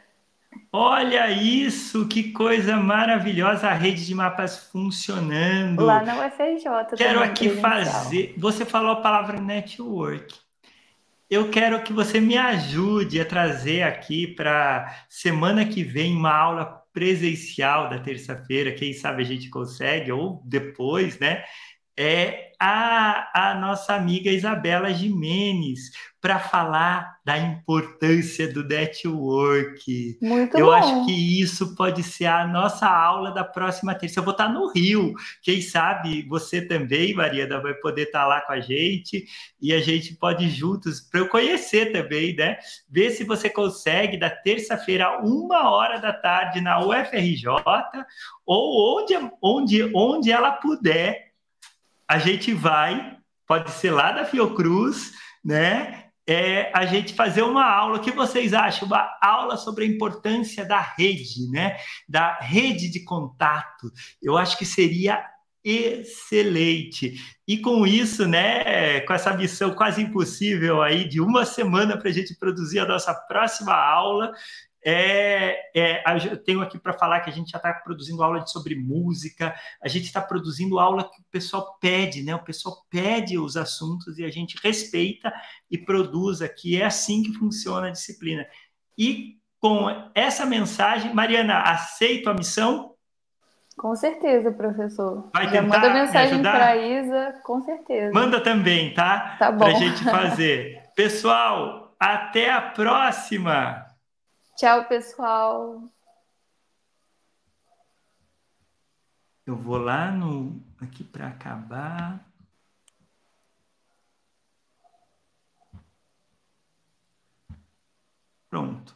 Olha isso, que coisa maravilhosa a rede de mapas funcionando. Lá na UFRJ. Quero aqui fazer. Você falou a palavra network eu quero que você me ajude a trazer aqui para semana que vem uma aula presencial da terça-feira, quem sabe a gente consegue, ou depois, né? É a, a nossa amiga Isabela Jimenez para falar da importância do network. Muito Eu bom. acho que isso pode ser a nossa aula da próxima terça. Eu vou estar no Rio. Quem sabe você também, Mariana, vai poder estar lá com a gente e a gente pode ir juntos para eu conhecer também, né? Ver se você consegue da terça-feira, uma hora da tarde, na UFRJ, ou onde, onde, onde ela puder a gente vai, pode ser lá da Fiocruz, né? É a gente fazer uma aula. O que vocês acham? Uma aula sobre a importância da rede, né? Da rede de contato. Eu acho que seria excelente. E com isso, né, com essa missão quase impossível aí de uma semana para a gente produzir a nossa próxima aula, é, é, eu tenho aqui para falar que a gente já está produzindo aula de, sobre música, a gente está produzindo aula que o pessoal pede, né? O pessoal pede os assuntos e a gente respeita e produz aqui. É assim que funciona a disciplina. E com essa mensagem, Mariana, aceito a missão? Com certeza, professor. Vai tentar manda mensagem para a Isa, com certeza. Manda também, tá? Tá bom. Para a gente fazer. Pessoal, até a próxima! Tchau, pessoal. Eu vou lá no aqui para acabar. Pronto.